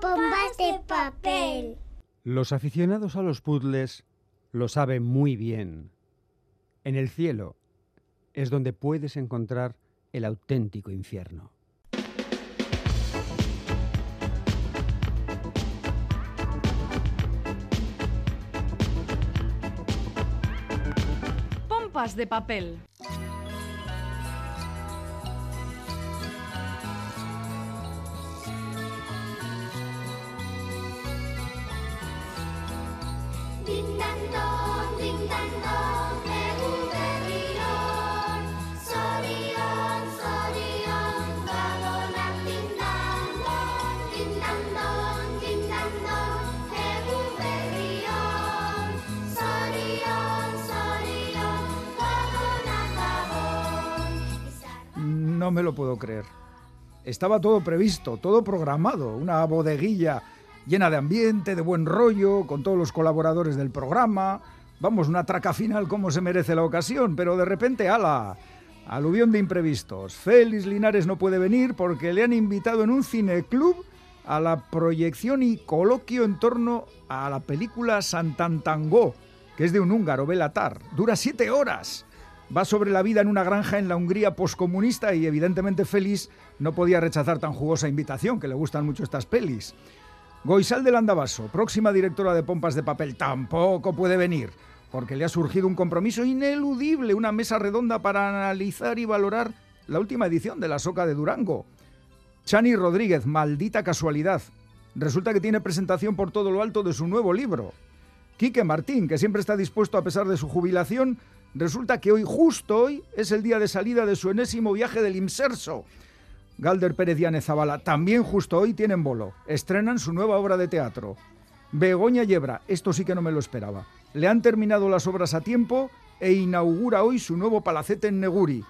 bombas de papel. Los aficionados a los puzzles lo saben muy bien. En el cielo es donde puedes encontrar el auténtico infierno. Pompas de papel. No me lo puedo creer. Estaba todo previsto, todo programado, una bodeguilla llena de ambiente, de buen rollo, con todos los colaboradores del programa. Vamos, una traca final como se merece la ocasión, pero de repente, ala, aluvión de imprevistos. Félix Linares no puede venir porque le han invitado en un cineclub a la proyección y coloquio en torno a la película Santantangó, que es de un húngaro, Belatar. Dura siete horas. Va sobre la vida en una granja en la Hungría poscomunista y evidentemente Félix no podía rechazar tan jugosa invitación, que le gustan mucho estas pelis. Goisal del Andabaso, próxima directora de Pompas de Papel, tampoco puede venir, porque le ha surgido un compromiso ineludible, una mesa redonda para analizar y valorar la última edición de la Soca de Durango. Chani Rodríguez, maldita casualidad. Resulta que tiene presentación por todo lo alto de su nuevo libro. Quique Martín, que siempre está dispuesto a pesar de su jubilación, resulta que hoy, justo hoy, es el día de salida de su enésimo viaje del Imserso. Galder Pérez y Ane también justo hoy tienen bolo. Estrenan su nueva obra de teatro. Begoña Yebra, esto sí que no me lo esperaba. Le han terminado las obras a tiempo e inaugura hoy su nuevo palacete en Neguri.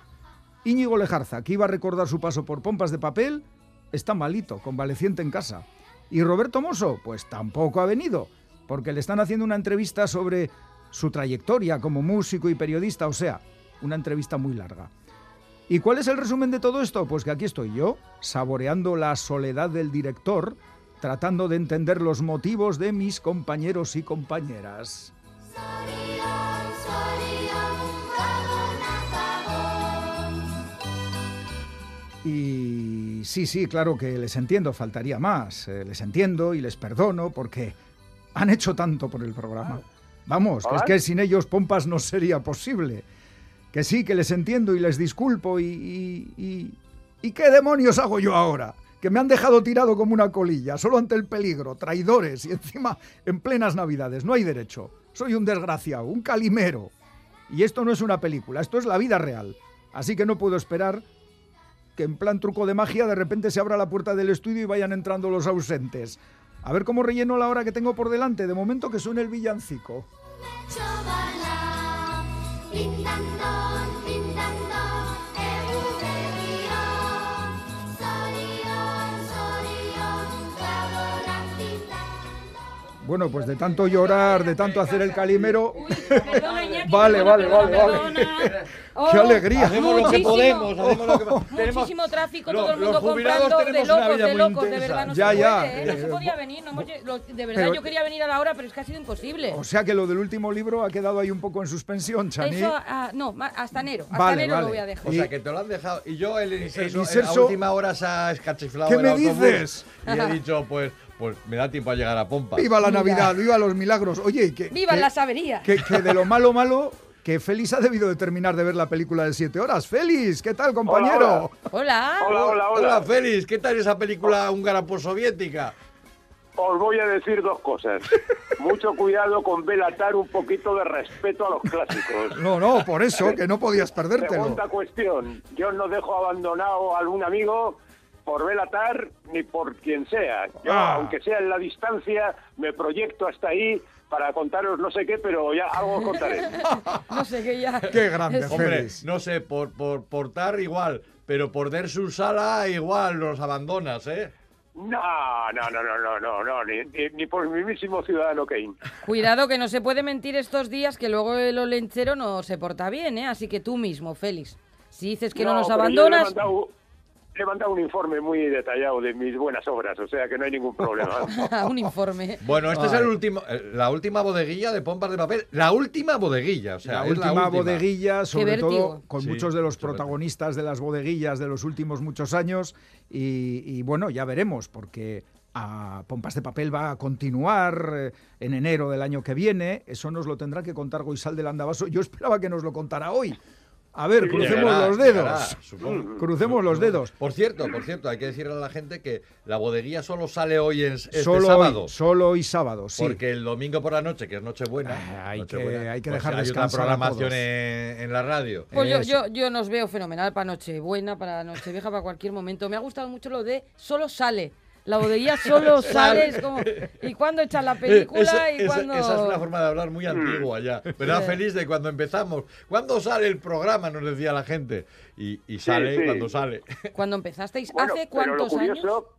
Íñigo Lejarza, que iba a recordar su paso por pompas de papel, está malito, convaleciente en casa. Y Roberto Mosso, pues tampoco ha venido, porque le están haciendo una entrevista sobre su trayectoria como músico y periodista, o sea, una entrevista muy larga. ¿Y cuál es el resumen de todo esto? Pues que aquí estoy yo, saboreando la soledad del director, tratando de entender los motivos de mis compañeros y compañeras. Y sí, sí, claro que les entiendo, faltaría más. Eh, les entiendo y les perdono porque han hecho tanto por el programa. Vamos, que es que sin ellos Pompas no sería posible. Que sí, que les entiendo y les disculpo y... ¿Y, y, ¿y qué demonios hago yo ahora? Que me han dejado tirado como una colilla, solo ante el peligro, traidores y encima en plenas navidades. No hay derecho. Soy un desgraciado, un calimero. Y esto no es una película, esto es la vida real. Así que no puedo esperar que en plan truco de magia de repente se abra la puerta del estudio y vayan entrando los ausentes. A ver cómo relleno la hora que tengo por delante. De momento que suene el villancico. Bueno, pues de tanto llorar, de tanto hacer el calimero. Vale, vale, vale, vale. ¡Qué Oh, alegría! Hacemos lo que podemos, hacemos lo que tenemos- Muchísimo tráfico, Lo- todo el los mundo comprando de locos, vida de muy locos, de verdad no Ya, se ya, puede, ¿eh? no se podía venir, no hemos de verdad pero- yo quería venir a la hora, pero es que ha sido imposible. O sea que lo del último libro ha quedado ahí un poco en suspensión, Chani. Eso, ah, no, hasta enero, hasta Vale, enero vale. lo voy a dejar. O sea, que te lo han dejado. Y yo, el inserso, inserso- a última hora se ha escachiflado ¿Qué el me autobús dices? Y he dicho, pues, pues me da tiempo a llegar a Pompa. ¡Viva la Mira. Navidad! ¡Viva los milagros! Oye, y que, ¡Viva que- las averías! que, que de lo malo malo, que Félix ha debido de terminar de ver la película de siete horas. ¡Félix! ¿Qué tal, compañero? Hola. Hola, hola, hola. Hola, Félix, ¿qué tal esa película húngara postsoviética? Os voy a decir dos cosas. Mucho cuidado con Belatar, un poquito de respeto a los clásicos. No, no, por eso, que no podías perdértelo. Segunda cuestión, yo no dejo abandonado a algún amigo por Belatar ni por quien sea. Yo, Ah. aunque sea en la distancia, me proyecto hasta ahí para contaros no sé qué, pero ya algo os contaré. No sé qué ya. ¡Qué grande, Hombre, no sé, por, por portar igual, pero por der su sala igual los abandonas, ¿eh? No, no, no, no, no, no, no, ni, ni, ni por mi mismísimo ciudadano Kane. Cuidado que no se puede mentir estos días que luego el olenchero no se porta bien, ¿eh? Así que tú mismo, Félix. Si dices que no, nos pero yo le he abandonas, mandado- le he mandado un informe muy detallado de mis buenas obras, o sea que no hay ningún problema. Un informe. Bueno, este es el último, eh, la última bodeguilla de pompas de papel. La última bodeguilla, o sea, la es última la última. bodeguilla, sobre todo con Sí, muchos de los protagonistas de las bodeguillas de los últimos muchos años. Y, y bueno, ya veremos, porque a Pompas de Papel va a continuar eh, en enero del año que viene. Eso nos lo tendrá que contar Goisal del Andabaso. Yo esperaba que nos lo contara hoy. A ver, crucemos Llegará, los dedos. llegará, supongo. Crucemos los dedos. Por cierto, por cierto, hay que decirle a la gente que la bodeguilla solo sale hoy en este solo, sábado. Hoy, solo hoy sábado, sí. Porque el domingo por la noche, que es Nochebuena, Ah, hay que- hay que pues dejar hay otra descansar a programación todos. en, en la radio. Pues yo, yo, yo nos veo fenomenal para Nochebuena, para Nochevieja, para cualquier momento. Me ha gustado mucho lo de solo sale. La bodeguilla solo sale, es como... ¿Y cuándo echan la película? Eh, Esa- ¿Y esa- cuándo...? esa es una forma de hablar muy antigua ya. ¿Verdad, Sí. feliz de cuando empezamos? ¿Cuándo sale el programa? Nos decía la gente. Y, y sale sí. cuando sale. Cuando empezasteis, Bueno, ¿hace pero lo cuántos años? curioso,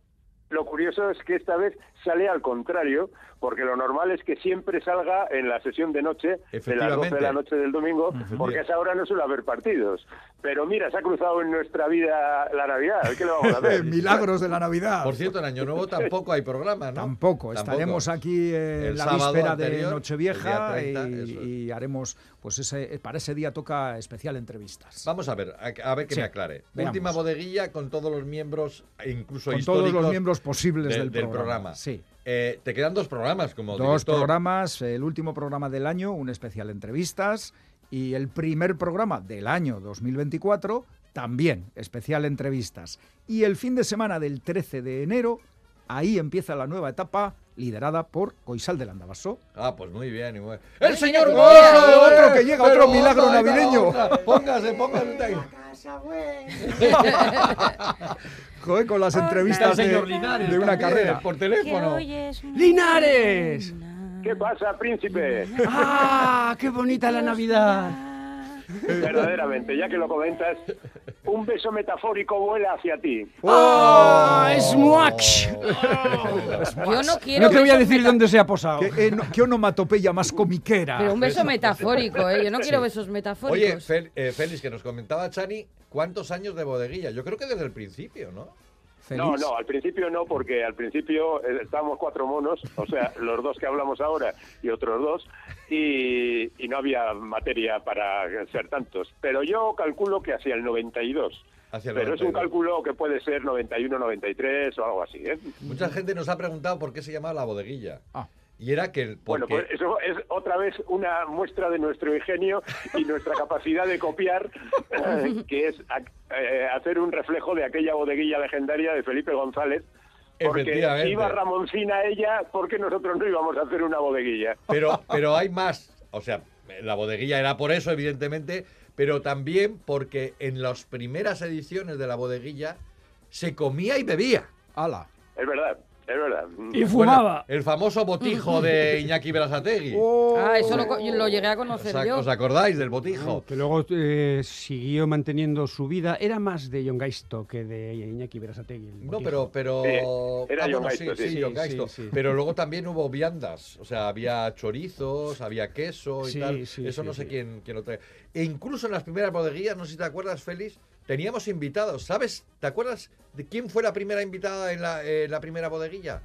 lo curioso es que esta vez sale al contrario, porque lo normal es que siempre salga en la sesión de noche, de las 12 de Efectivamente. la noche del domingo, porque a esa hora no suele haber partidos. Pero mira, se ha cruzado en nuestra vida la Navidad, ¿qué le vamos a hacer? Milagros de la Navidad. Por cierto, en Año Nuevo tampoco hay programa, ¿no? Tampoco, estaremos aquí eh, El la víspera de anterior, Nochevieja el día 30, y, es. y haremos, pues ese, para ese día toca especial entrevistas. Vamos a ver, a, a ver que Sí, me aclare. veamos. Última bodeguilla con todos los miembros, incluso Con todos históricos los miembros posibles de- del, del programa. programa. Sí. Eh, te quedan dos programas como Dos director. programas, el último programa del año, un especial entrevistas, y el primer programa del año 2024, también especial entrevistas. Y el fin de semana del 13 de enero, ahí empieza la nueva etapa liderada por Coisal del Andabaso. Ah, pues muy bien. y muy- ¡El señor Gozo! otro que llega, otro milagro otra, ahí navideño. otra. Póngase, póngase. Joder, con las entrevistas de, de una carrera. Por teléfono. ¡Linares! ¿Qué pasa, príncipe? ¡Ah, qué bonita la Navidad! Verdaderamente, ya que lo comentas, un beso metafórico vuela hacia ti. ¡Ah, es muax! Yo no quiero... No te voy a decir dónde se ha posado. ¿Qué, eh, no- qué onomatopeya más comiquera? Pero un beso metafórico, ¿eh? Yo no quiero besos Oye, metafóricos. Fel- eh, Félix, que nos comentaba Chani, ¿cuántos años de bodeguilla? Yo creo que desde el principio, ¿no? ¿Feliz? No, no, al principio no, porque al principio eh, estábamos cuatro monos, o sea, los dos que hablamos ahora y otros dos, y, y no había materia para ser tantos. Pero yo calculo que hacia el 92. Hacia el Pero es un 92. cálculo que puede ser 91, 93 o algo así, ¿eh? Mucha gente nos ha preguntado por qué se llamaba la bodeguilla. Ah. Y era que... el- Bueno, porque- pues eso es otra vez una muestra de nuestro ingenio y nuestra capacidad de copiar, eh, que es ac- eh, hacer un reflejo de aquella bodeguilla legendaria de Felipe González. Porque iba Ramoncina ella, ¿por qué nosotros no íbamos a hacer una bodeguilla? Pero, pero hay más. O sea, la bodeguilla era por eso, evidentemente, pero también porque en las primeras ediciones de la bodeguilla se comía y bebía. ¡Hala! Es verdad, es verdad. Y Bueno, fumaba. el famoso botijo de Iñaki Berasategui. Oh. Ah, eso lo, lo llegué a ¿Os, conocer ac- yo. os acordáis del botijo? Que luego eh, siguió manteniendo su vida. Era más de John Gaisto que de Iñaki Berasategui. el No, pero... pero Sí, era ah, John bueno, Gaisto, sí, sí. sí, John Gaisto. sí, sí. Pero luego también hubo viandas. O sea, había chorizos, había queso y Sí, tal. sí, Eso sí, no sé sí. quién, quién lo trae. E incluso en las primeras bodeguillas, no sé si te acuerdas, Félix, teníamos invitados. ¿Sabes? ¿Te acuerdas de quién fue la primera invitada en la, eh, la primera bodeguilla?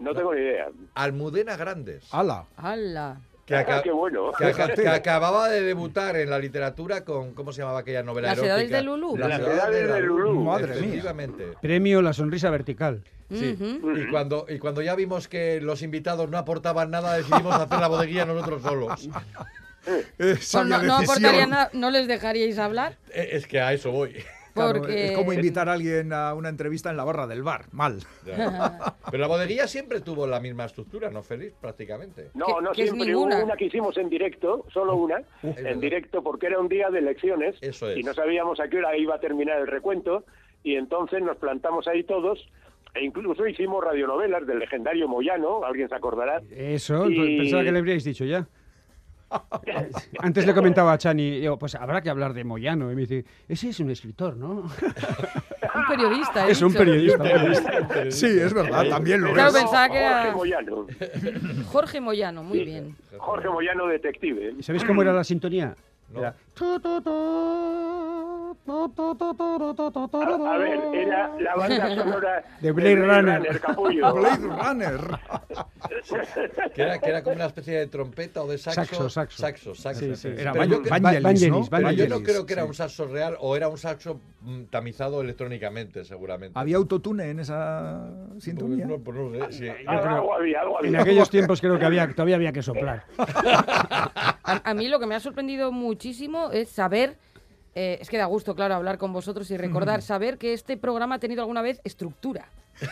No tengo ni idea. Almudena Grandes. ¡Hala! ¡Hala! Que, Ah, qué bueno. que aca- que acababa de debutar en la literatura con, ¿cómo se llamaba aquella novela Las edades de Lulú. Las edades de Lulú. Madre mía. Efectivamente. Premio La Sonrisa Vertical. Sí. Y cuando, y cuando ya vimos que los invitados no aportaban nada, decidimos hacer la bodeguilla nosotros solos. Eh, Pues sabia no, no decisión. aportaría nada, ¿no les dejaríais hablar? Eh, Es que a eso voy. Claro, Porque... Es como invitar a alguien a una entrevista en la barra del bar. Mal. Ya. Pero la bodeguilla siempre tuvo la misma estructura, ¿no, Félix? Prácticamente. No, ¿Qué- no qué es siempre. Hubo una que hicimos en directo, solo una, verdad. en directo porque era un día de elecciones Eso es. y no sabíamos a qué hora iba a terminar el recuento y entonces nos plantamos ahí todos e incluso hicimos radionovelas del legendario Moyano, alguien se acordará. Eso, Y- pensaba que le habríais dicho ya. Antes le comentaba a Chani, digo, pues habrá que hablar de Moyano. Y me dice, ese es un escritor, ¿no? Un periodista, es un periodista. Sí, es verdad, también lo Claro, es. pensaba que Jorge Moyano. Jorge Moyano, muy bien. Jorge Moyano detective. ¿Y sabéis cómo era la sintonía? No. Era, A, a ver, era la banda sonora De Blade Runner. capullo. Blade Runner. Que era, que era como una especie de trompeta o de saxo. Saxo, saxo. Saxo, saxo. Sí, sí. Era Pero yo, Vangelis, Vangelis, ¿no? pero yo no Vangelis, creo que era sí. un saxo real o era un saxo mm, tamizado electrónicamente, seguramente. ¿Había autotune en esa sintonía? Pues no, pues no sé, sí. Algo, algo había, algo En había. aquellos tiempos creo que había, todavía había que soplar. A, a mí lo que me ha sorprendido muchísimo es saber, eh, es que da gusto, claro, hablar con vosotros y recordar, saber que este programa ha tenido alguna vez estructura.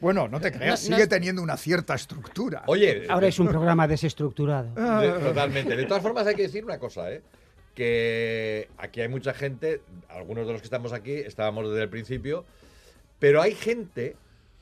Bueno, no te creas, No- no sigue es- teniendo una cierta estructura. Oye, Ahora es un programa desestructurado. de- totalmente. De todas formas, hay que decir una cosa, ¿eh? Que aquí hay mucha gente, algunos de los que estamos aquí estábamos desde el principio, pero hay gente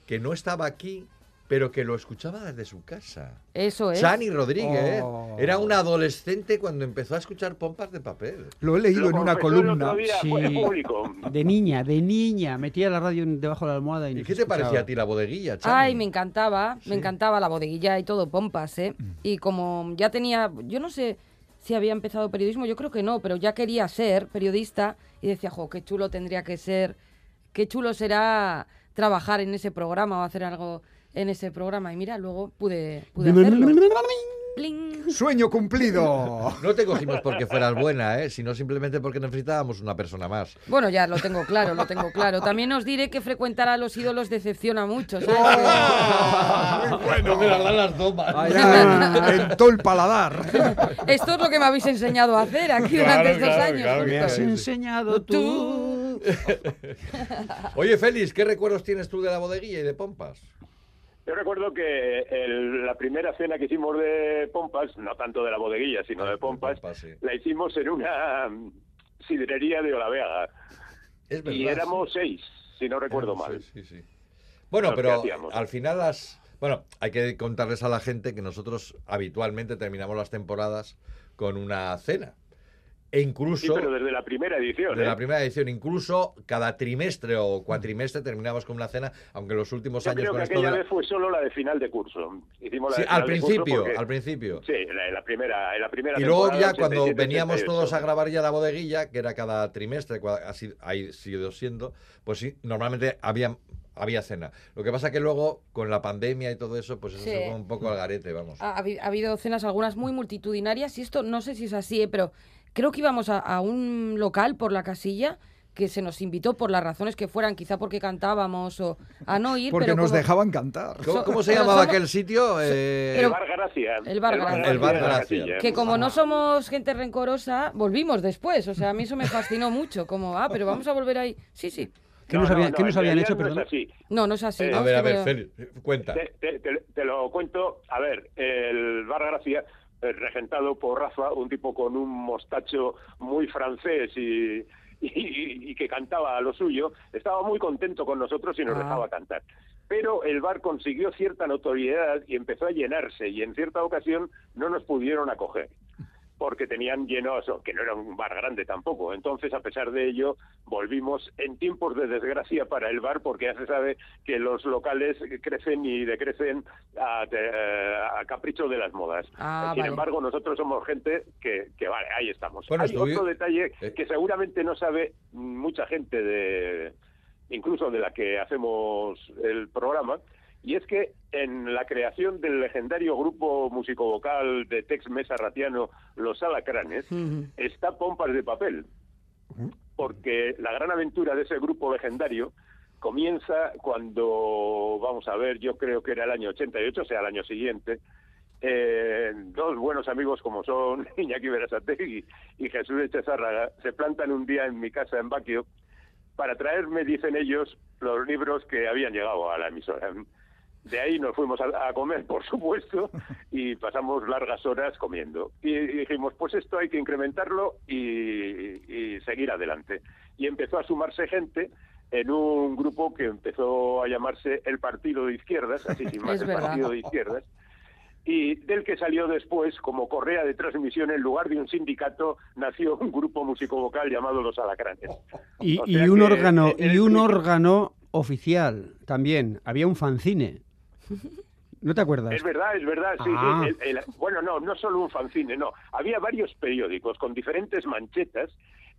que no estaba aquí, pero que lo escuchaba desde su casa. Eso es. Chani Rodríguez Oh. era un adolescente cuando empezó a escuchar pompas de papel. Lo he leído Lo en una columna. día, Sí. público. De niña, de niña. Metía la radio debajo de la almohada y ¿Y qué te escuchaba. parecía a ti la bodeguilla, Chani? Ay, me encantaba, Sí. me encantaba la bodeguilla y todo, pompas, ¿eh? Mm. Y como ya tenía, yo no sé si había empezado periodismo, yo creo que no, pero ya quería ser periodista y decía, jo, qué chulo tendría que ser, qué chulo será trabajar en ese programa o hacer algo en ese programa. Y mira, luego pude, pude hacerlo. Sueño cumplido. No te cogimos porque fueras buena, ¿eh? sino simplemente porque necesitábamos una persona más. Bueno, ya lo tengo claro, lo tengo claro. También os diré que frecuentar a los ídolos decepciona mucho, ¿sabes? Muy bueno. Me las dan las tomas. En todo el paladar. Esto es lo que me habéis enseñado a hacer aquí Claro, durante estos claro, años. claro Me has enseñado tú. Oye, Félix, ¿qué recuerdos tienes tú de la bodeguilla y de pompas? Yo recuerdo que el- la primera cena que hicimos de pompas, no tanto de la bodeguilla, sino de pompas, sí. la hicimos en una mm, sidrería de Olaveaga. Es verdad. Y éramos sí. seis, si no recuerdo mal. sí, sí. Bueno, pero al final las... Bueno, hay que contarles a la gente que nosotros habitualmente terminamos las temporadas con una cena. E Sí, incluso... pero desde la primera edición. de ¿eh? la primera edición, incluso cada trimestre o cuatrimestre terminamos con una cena, aunque en los últimos Yo años creo con que esto aquella de la- vez fue solo la de final de curso. Hicimos la Sí, de al final de curso principio, porque- al principio. Sí, en la, en la primera, en la primera Y luego ya cuando 87, veníamos 88. todos a grabar ya la bodeguilla, que era cada trimestre, así ha sido siendo, pues sí, normalmente había, había cena. Lo que pasa que luego, con la pandemia y todo eso, pues eso Sí. se fue un poco al garete, vamos. Ha, ha habido cenas, algunas muy multitudinarias, y esto no sé si es así, ¿eh? pero creo que íbamos a, a un local por la casilla que se nos invitó por las razones que fueran, quizá porque cantábamos o a no ir, Porque pero nos como- dejaban cantar. ¿Cómo, se pero llamaba somos- aquel sitio? Eh, El Bar Gracia. El Bar Gracia. El Bar Gracia. Que como no somos gente rencorosa, volvimos después. O sea, a mí eso me fascinó mucho. Como, ah, pero vamos a volver ahí. Sí, sí. ¿Qué nos habían- qué nos habían hecho, no es perdón? así. No, no es así. Eh, ¿no? a ver, a ver, me- Félix, cuenta. Te, te- te- te lo cuento. A ver, el Bar Gracia, regentado por Rafa, un tipo con un mostacho muy francés y, y- y que cantaba a lo suyo, estaba muy contento con nosotros y nos Ah. dejaba cantar. Pero el bar consiguió cierta notoriedad y empezó a llenarse y en cierta ocasión no nos pudieron acoger porque tenían llenos, que no era un bar grande tampoco. Entonces, a pesar de ello, volvimos en tiempos de desgracia para el bar, porque ya se sabe que los locales crecen y decrecen a, te- a capricho de las modas. Ah, Sin vale. embargo, nosotros somos gente que, que vale, ahí estamos. Bueno, Hay otro detalle Eh. que seguramente no sabe mucha gente de incluso de la que hacemos el programa, y es que en la creación del legendario grupo musicovocal de Tex Mesa Ratiano, Los Alacranes, está Pompas de Papel. Porque la gran aventura de ese grupo legendario comienza cuando, vamos a ver, yo creo que era el año 88, o sea, el año siguiente, eh, dos buenos amigos como son Iñaki Berasategui y Jesús Echezárraga se plantan un día en mi casa en Baquio para traerme, dicen ellos, los libros que habían llegado a la emisora. De ahí nos fuimos a, a comer, por supuesto, y pasamos largas horas comiendo. Y, y dijimos, pues esto hay que incrementarlo y, y seguir adelante. Y empezó a sumarse gente en un grupo que empezó a llamarse el Partido de Izquierdas, así sin más, Es el verdad. Partido de Izquierdas, y del que salió después, como correa de transmisión, en lugar de un sindicato, nació un grupo musicovocal llamado Los Alacranes. Y, O y sea un órgano, y un órgano oficial también. Había un fanzine. ¿No te acuerdas? Es verdad, es verdad, sí, Ah. sí. El- el- bueno, no, no solo un fanzine, no. Había varios periódicos con diferentes manchetas.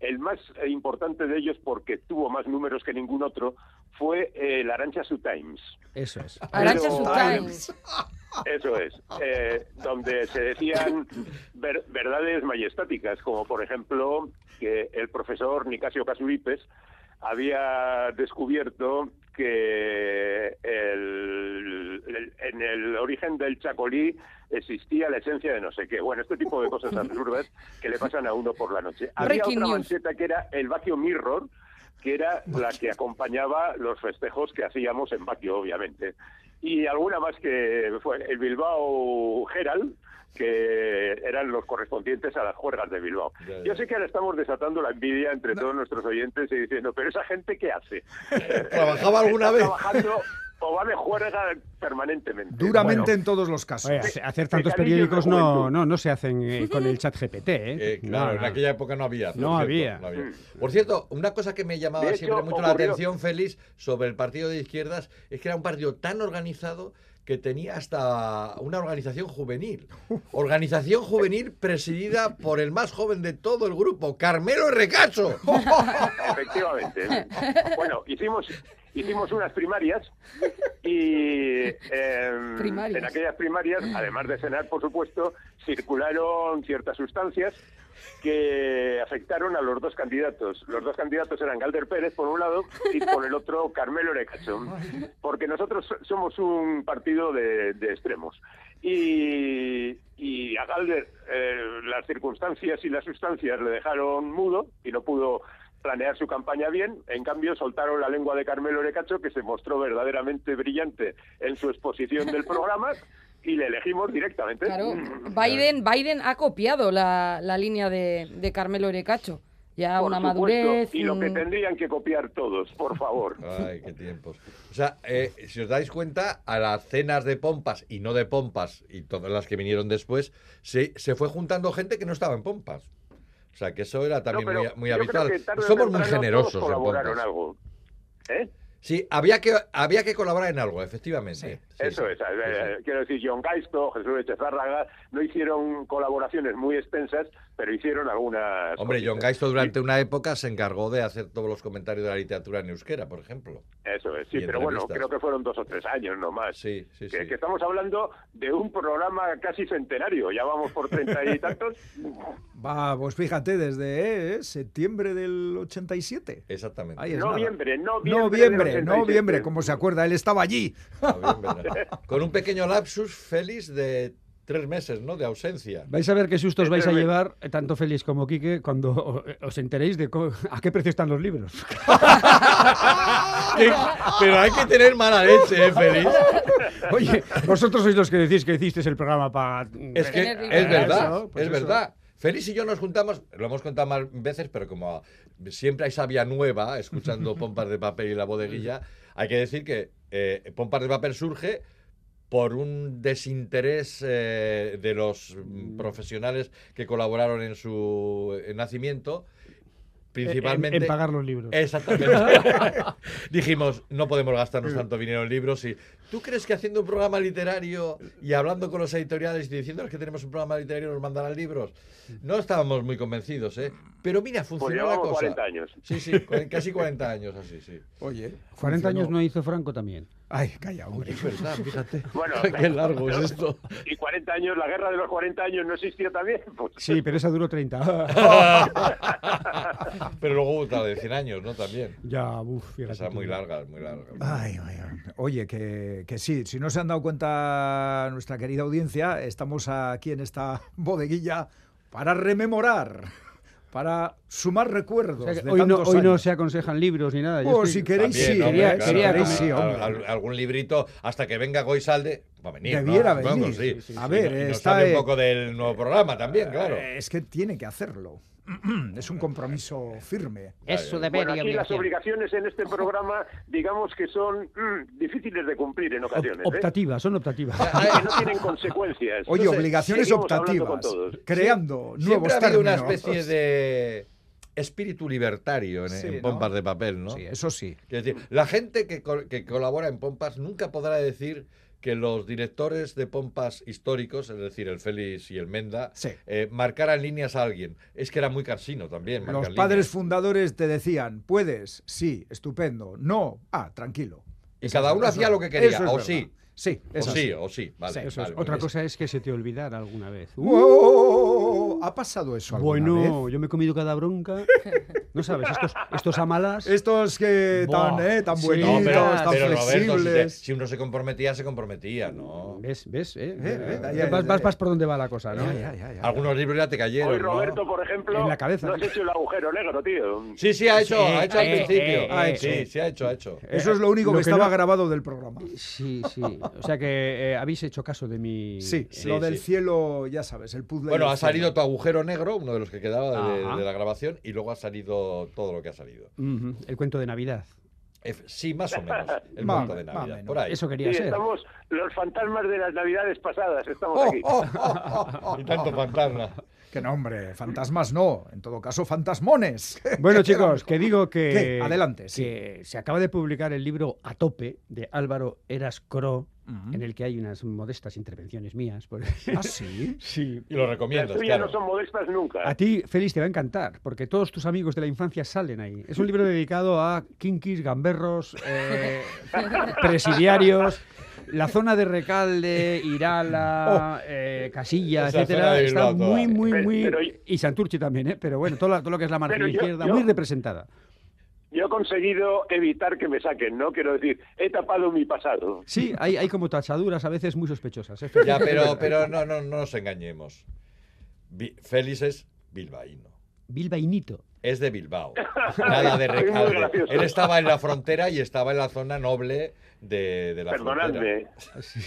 El más importante de ellos, porque tuvo más números que ningún otro, fue eh, el Arancha Times. Eso es. Arancha su Times. Eso es, eh, donde se decían ver- verdades majestáticas, como por ejemplo que el profesor Nicasio Casuripes había descubierto que el- el- en el origen del chacolí existía la esencia de no sé qué. Bueno, este tipo de cosas absurdas que le pasan a uno por la noche. Había Breaking otra news. mancheta que era el Baquio Mirror, que era la que acompañaba los festejos que hacíamos en Baquio, obviamente. Y alguna más que fue el Bilbao Herald, que eran los correspondientes a las juergas de Bilbao. Ya, ya. Yo sé que ahora estamos desatando la envidia entre todos nuestros oyentes y diciendo, pero esa gente qué hace? ¿Trabajaba alguna ¿Está vez? trabajando o va de juerga permanentemente? Duramente Bueno, en todos los casos. Oye, hacer tantos periódicos no, no, no se hacen eh, con el chat GPT, ¿eh? Eh, claro, No, en no. aquella época no había. por No cierto, había. Por cierto, una cosa que me llamaba De siempre hecho, mucho la atención, Félix, sobre el partido de izquierdas, es que era un partido tan organizado que tenía hasta una organización juvenil. Organización juvenil presidida por el más joven de todo el grupo, Carmelo Recacho. Efectivamente. Bueno, hicimos hicimos unas primarias y em, Primarias. en aquellas primarias, además de cenar, por supuesto, circularon ciertas sustancias que afectaron a los dos candidatos. Los dos candidatos eran Galder Pérez por un lado y por el otro Carmelo Orecacho, porque nosotros so- somos un partido de, de extremos. Y, y a Galder eh, las circunstancias y las sustancias le dejaron mudo y no pudo planear su campaña bien. En cambio, soltaron la lengua de Carmelo Orecacho, que se mostró verdaderamente brillante en su exposición del programa, y le elegimos directamente. Claro, Biden, Biden ha copiado la, la línea de, de Carmelo Orecacho. Ya Por una supuesto, madurez. Y lo que tendrían que copiar todos, por favor. Ay, qué tiempos. O sea, eh, si os dais cuenta, a las cenas de pompas y no de pompas y todas las que vinieron después, se, se fue juntando gente que no estaba en pompas. O sea, que eso era también No, muy, muy habitual. Somos muy generosos. todos colaboraron algo. ¿Eh? Sí, había que, había que colaborar en algo, efectivamente. Sí, Eso sí, es. sí, eh, sí. Quiero decir, John Gaisto, Jesús Echezárraga, no hicieron colaboraciones muy extensas, pero hicieron algunas. Hombre, John cositas. Gaisto durante una época se encargó de hacer todos los comentarios de la literatura en euskera, por ejemplo. Eso es, sí, pero bueno, creo que fueron dos o tres años nomás. Sí, sí, que, sí. que estamos hablando de un programa casi centenario, ya vamos por treinta y tantos. Va, pues fíjate, desde eh, septiembre del 87. Exactamente. Ahí es nada. Noviembre, noviembre. Noviembre, del 87. noviembre, como se acuerda, él estaba allí. Noviembre. Con un pequeño lapsus, Félix, de tres meses, ¿no? De ausencia. Vais a ver qué sustos vais a llevar, eh, tanto Félix como Quique, cuando os enteréis de a qué precio están los libros. Pero hay que tener mala leche, ¿eh, Félix? Oye, vosotros sois los que decís que hicisteis el programa para... Es que Tener es verdad, Eso, pues es eso. verdad. Félix y yo nos juntamos, lo hemos contado más veces, pero como siempre hay sabia nueva escuchando Pompas de Papel y la bodeguilla, hay que decir que eh, Pompas de Papel surge por un desinterés eh, de los mm, profesionales que colaboraron en su nacimiento, principalmente... En, en pagar los libros. Exactamente. Dijimos, no podemos gastarnos tanto dinero en libros y ¿tú crees que haciendo un programa literario y hablando con los editoriales y diciéndoles que tenemos un programa literario nos mandarán libros? No estábamos muy convencidos, ¿eh? Pero mira, Pues funcionó la llevamos cosa. 40 años. Sí, sí, casi 40 años así, sí. Oye. 40 años no hizo Franco también. Ay, calla, hombre. Es verdad, fíjate. Bueno, Qué largo es esto. Y 40 años, la guerra de los 40 años no existió también. Pues, Sí, pero esa duró 30. Pero luego hubo otra de 100 años, ¿no? También. ya, uff, fíjate. Esa tú. muy larga, muy larga. Ay, ay, ay. Oye, que, que sí, si no se han dado cuenta nuestra querida audiencia, estamos aquí en esta bodeguilla para rememorar, para sumar recuerdos. O sea que de hoy, no, hoy no se aconsejan libros ni nada. Yo Oh, estoy- si queréis, También, sí, hombre, quería- claro, Si quería queréis, que- sí, algún librito hasta que venga Goisalde va a venir. Debiera ¿no? venir. Vamos, sí. Sí, sí, sí. Y A ver, no- nos está, eh, un poco del nuevo programa también, claro. Eh, Es que tiene que hacerlo. Es un compromiso firme. Es su deber bueno, y aquí las obligaciones en este programa, digamos que son mm, difíciles de cumplir en ocasiones. ¿eh? optativas, son optativas. Que no tienen consecuencias. Oye, Entonces, obligaciones optativas, creando Siempre nuevos ha habido una especie de espíritu libertario en, Sí, en ¿no? pompas de papel, ¿no? Sí, eso sí. Quiero decir, la gente que, col- que colabora en pompas nunca podrá decir que los directores de pompas históricos, es decir, el Félix y el Menda, Sí. eh, marcaran líneas a alguien. Es que era muy cansino también. Los padres líneas. fundadores te decían, puedes, sí, estupendo, no, ah, tranquilo. Y Eso cada uno hacía lo que quería, es o verdad. sí. Sí, O es sí, así. o sí. Vale, Sí, Eso es. vale, Otra pues cosa es que se te olvidara alguna vez. ¡Wow! ¿Ha pasado eso alguna Bueno, vez? yo me he comido cada bronca. No sabes, estos, estos amalas. Estos que tan, eh, tan sí. buenitos, No, pero, tan pero Roberto, si, te- flexibles. si uno se comprometía, se comprometía, ¿no? ¿Ves? ¿Ves? ¿Eh? eh, Eh, ya, ya, vas, ya, vas- ya. vas por donde va la cosa, ¿no? Ya, ya, ya, ya. Algunos libros ya te cayeron. Hoy ¿no? Roberto, por ejemplo, En la cabeza. no has hecho el agujero negro, tío. Sí, sí, ha hecho, Sí, ha hecho al eh, principio. eh, Ha eh, hecho. eh. Sí, sí, ha hecho, ha hecho. Eso es lo único Lo que, que estaba no- grabado del programa. Sí, sí. O sea que eh, habéis hecho caso de mi. Sí, Sí, lo del sí. cielo, ya sabes, el puzzle. Bueno, ha salido cielo. tu agujero negro, uno de los que quedaba de, la grabación, y luego ha salido todo lo que ha salido. El cuento de Navidad. Sí, más o menos. El Más- cuento de Navidad. menos. Por ahí. Eso Sí, quería ser. estamos los fantasmas de las navidades pasadas, estamos Oh, aquí. oh, oh, oh, oh. Y tanto fantasma. Que no, hombre, fantasmas no, en todo caso, fantasmones. Bueno, chicos, que digo que. ¿Qué? Adelante, sí. Que se acaba de publicar el libro A tope de Álvaro Eras Cro, En el que hay unas modestas intervenciones mías. por- ¿Ah, sí? sí. Y lo Las recomiendas, tuyas claro. no son modestas nunca. A ti, Félix, te va a encantar, porque todos tus amigos de la infancia salen ahí. Es un libro dedicado a kinkis, gamberros, eh, presidiarios, la zona de Recalde, Irala, eh, Casilla, etcétera. Está muy, muy, Pero- muy... pero- Y Santurchi también, ¿eh? Pero bueno, todo, lo- todo lo que es la margen yo- izquierda, yo- muy representada. Yo he conseguido evitar que me saquen, ¿no? Quiero decir, he tapado mi pasado. Sí, hay, hay como tachaduras a veces muy sospechosas. ¿eh? Ya, pero, pero no, no, no nos engañemos. Félix es bilbaíno. Bilbainito. Es de Bilbao. Nada de Recalde. Él estaba en la frontera y estaba en la zona noble de, de la frontera. Perdonadme.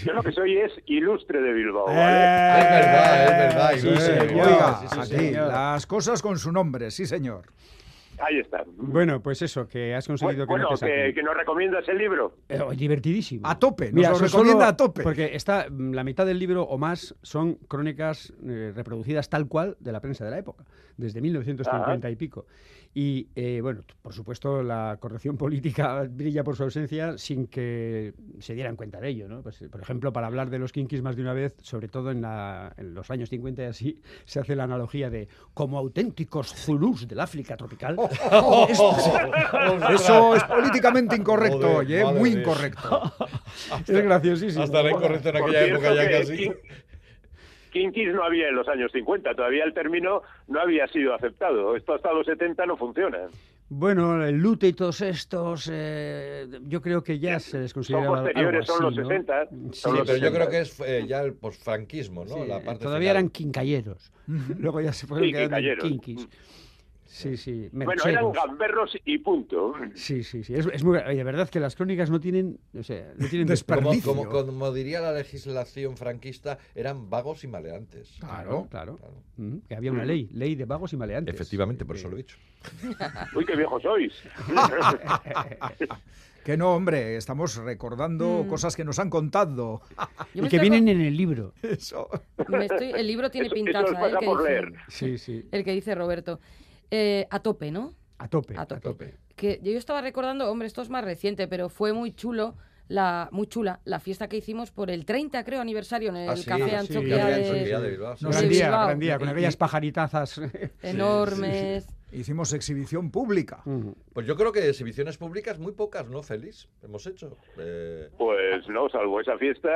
Yo lo que soy es ilustre de Bilbao, Eh, ¿vale? Es verdad, es verdad, Sí, señor. Oiga, Sí, sí, aquí, las cosas con su nombre, sí, señor. Ahí está. Bueno, pues eso, que has conseguido bueno, que no te que, saquen. que nos recomiendas el libro. Eh, divertidísimo. A tope, nos Mira, lo recomienda solo- a tope. Porque está mm, la mitad del libro o más son crónicas eh, reproducidas tal cual de la prensa de la época, desde 1950 y pico. Y eh, bueno, por supuesto, la corrección política brilla por su ausencia sin que se dieran cuenta de ello. ¿no? Pues, por ejemplo, para hablar de los kinkis más de una vez, sobre todo en, la- en los años 50 y así, se hace la analogía de como auténticos zulús del África tropical. Eso es políticamente incorrecto, Joder, oye, muy incorrecto. es graciosísimo. Hasta era incorrecto en aquella época ya que casi. Kin- Kinkis no había en los años 50, todavía el término no había sido aceptado. Esto hasta los 70 no funciona. Bueno, el lute y todos estos, eh, yo creo que ya se les Son considera posteriores, algo son así, los ¿no? 60. Sí, son Sí, los pero yo 60. creo que es eh, ya el posfranquismo, ¿no? Sí, la parte todavía final. eran quincalleros. Luego ya se fueron Sí, quedando en Sí, sí, Bueno, eran gamberros y punto. Sí, sí, sí. Es, es muy, oye, de verdad que las crónicas no tienen, o sea, no tienen Desperdicio. Como, como, como diría la legislación franquista, eran vagos y maleantes. Claro, claro. Claro. Ujú, Que había una ley, ley de vagos y maleantes. Efectivamente, por eso lo he dicho. Uy, qué viejo sois. Que no, hombre, estamos recordando Mm. cosas que nos han contado. Yo Y que vienen en el libro. Eso. acor- me estoy- el libro tiene Eso- eso pintaza, ¿eh? pasa el, que por dice, leer. Sí, sí. el que dice Roberto. Eh, a tope, ¿no? A tope. A tope. Que yo estaba recordando, hombre, esto es más reciente, pero fue muy chulo, la, muy chula, la fiesta que hicimos por el 30, creo, aniversario en el Ah, sí, Café sí, Anchoquia Café de- Anchoquia de Bilbao, sí. De Gran día, Bilbao. gran día, con aquellas pajaritazas. enormes. Hicimos exhibición pública. Pues yo creo que exhibiciones públicas muy pocas, ¿no, Félix? Hemos hecho. Eh, Pues no, salvo esa fiesta,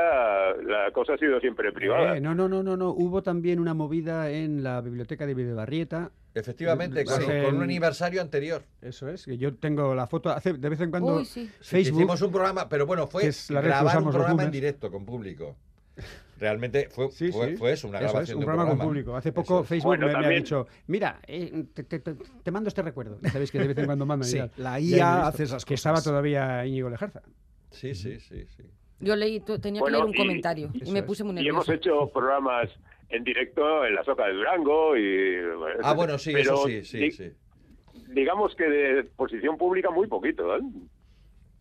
la cosa ha sido siempre privada. Eh, no, no, no, no, no. Hubo también una movida en la biblioteca de Videbarrieta. efectivamente, con, Sí. con un aniversario anterior. Eso es, que yo tengo la foto. Hace de vez en cuando Uy, sí. Facebook. Hicimos un programa, pero bueno, fue grabar un programa en directo con público. Realmente fue, Sí, fue, sí. fue eso, una Eso es, grabación un de un programa, con público. Hace poco es. Facebook Bueno, me, me ha también- dicho, mira, eh, te, te- te- te mando este recuerdo. Sabéis que de vez en cuando mandan. y Sí, la IA hace esas Que cosas. estaba todavía Íñigo Lejarza. Sí, sí, sí, sí. Yo leí, tenía Bueno, que leer un y- comentario y, Eso me es. puse muy Y hemos hecho programas en directo en la Soca de Durango y... Ah, bueno, sí, pero eso sí, sí, di- sí. Digamos que de posición pública muy poquito, ¿eh?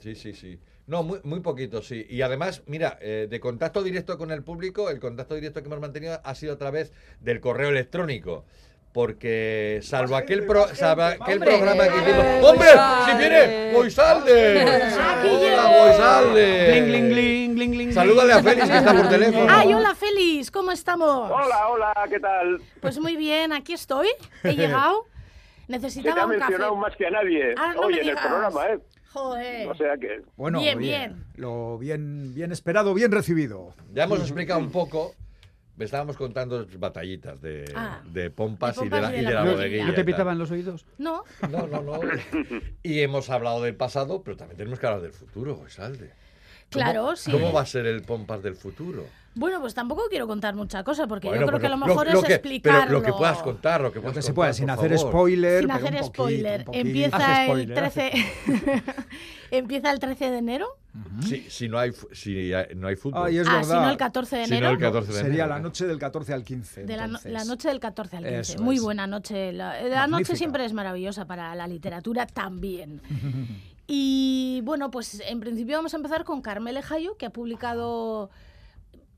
Sí, sí, sí. No, muy, muy poquito, sí. Y además, mira, eh, de contacto directo con el público, el contacto directo que hemos mantenido ha sido a través del correo electrónico. Porque salvo aquel, pro- salvo aquel Hombre, programa que hicimos. eh, ¡Hombre! ¡Si viene! ¡Moisalde! Aquí ¡Hola, ling. Salúdale a Félix, que está por teléfono. ¡Ay, hola Félix! ¿Cómo estamos? Hola, hola, ¿qué tal? Pues muy bien, aquí estoy. He llegado. Se te Necesitaba ha un café. mencionado más que a nadie Ah, no hoy me en el programa, ¿eh? Joder. O sea que... Bueno, Bien, bien. Lo bien, bien esperado, bien recibido. Ya hemos explicado un poco. Me estábamos contando batallitas de, Ah, de pompas, de y de la, pompas y de la ¿No, bodeguilla. ¿No te pitaban los oídos? No, No, no, no. Y hemos hablado del pasado, pero también tenemos que hablar del futuro, Esalde. ¿Cómo- Claro, sí. ¿Cómo va a ser el pompas del futuro? bueno, pues tampoco quiero contar mucha cosa porque Bueno, yo creo que lo lo- mejor lo es que- explicarlo. Pero lo que puedas contar, lo que Lo puedas que se pueda, sin hacer favor. spoiler. Sin hacer spoiler. poquito. Empieza Haz el spoiler, haz 13 Empieza el 13 de enero. Si, si no hay, si no hay fútbol. Ay, es ah, verdad. si no el 14 de Si no, enero. el 14 de Sería enero, la ¿no? noche del 14 al 15. De la, no- la noche del 14 al 15. Eso Muy es. buena noche. La, la noche siempre es maravillosa para la literatura también. Y bueno, pues en principio vamos a empezar con Carmele Jayo, que ha publicado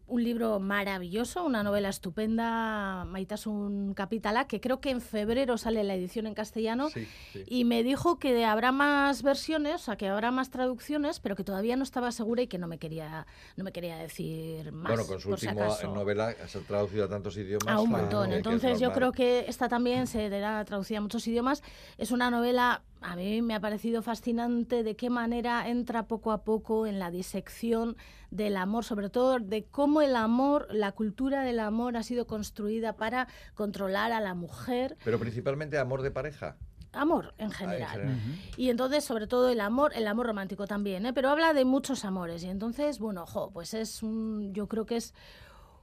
un libro maravilloso, una novela estupenda, Maitasun Capitala, que creo que en febrero sale la edición en castellano. Sí, sí. Y me dijo que habrá más versiones, o sea, que habrá más traducciones, pero que todavía no estaba segura y que no me quería, no me quería decir más. Bueno, con su si última novela se ha traducido a tantos idiomas. A un montón. Entonces yo creo que esta también se será traducida a muchos idiomas. Es una novela, a mí me ha parecido fascinante de qué manera entra poco a poco en la disección del amor, sobre todo de cómo el amor, la cultura del amor ha sido construida para controlar a la mujer. Pero principalmente amor de pareja. Amor en Ah, en general. general. Y entonces, sobre todo, el amor, el amor romántico también, ¿eh? pero habla de muchos amores. Y entonces, bueno, jo, pues es un, yo creo que es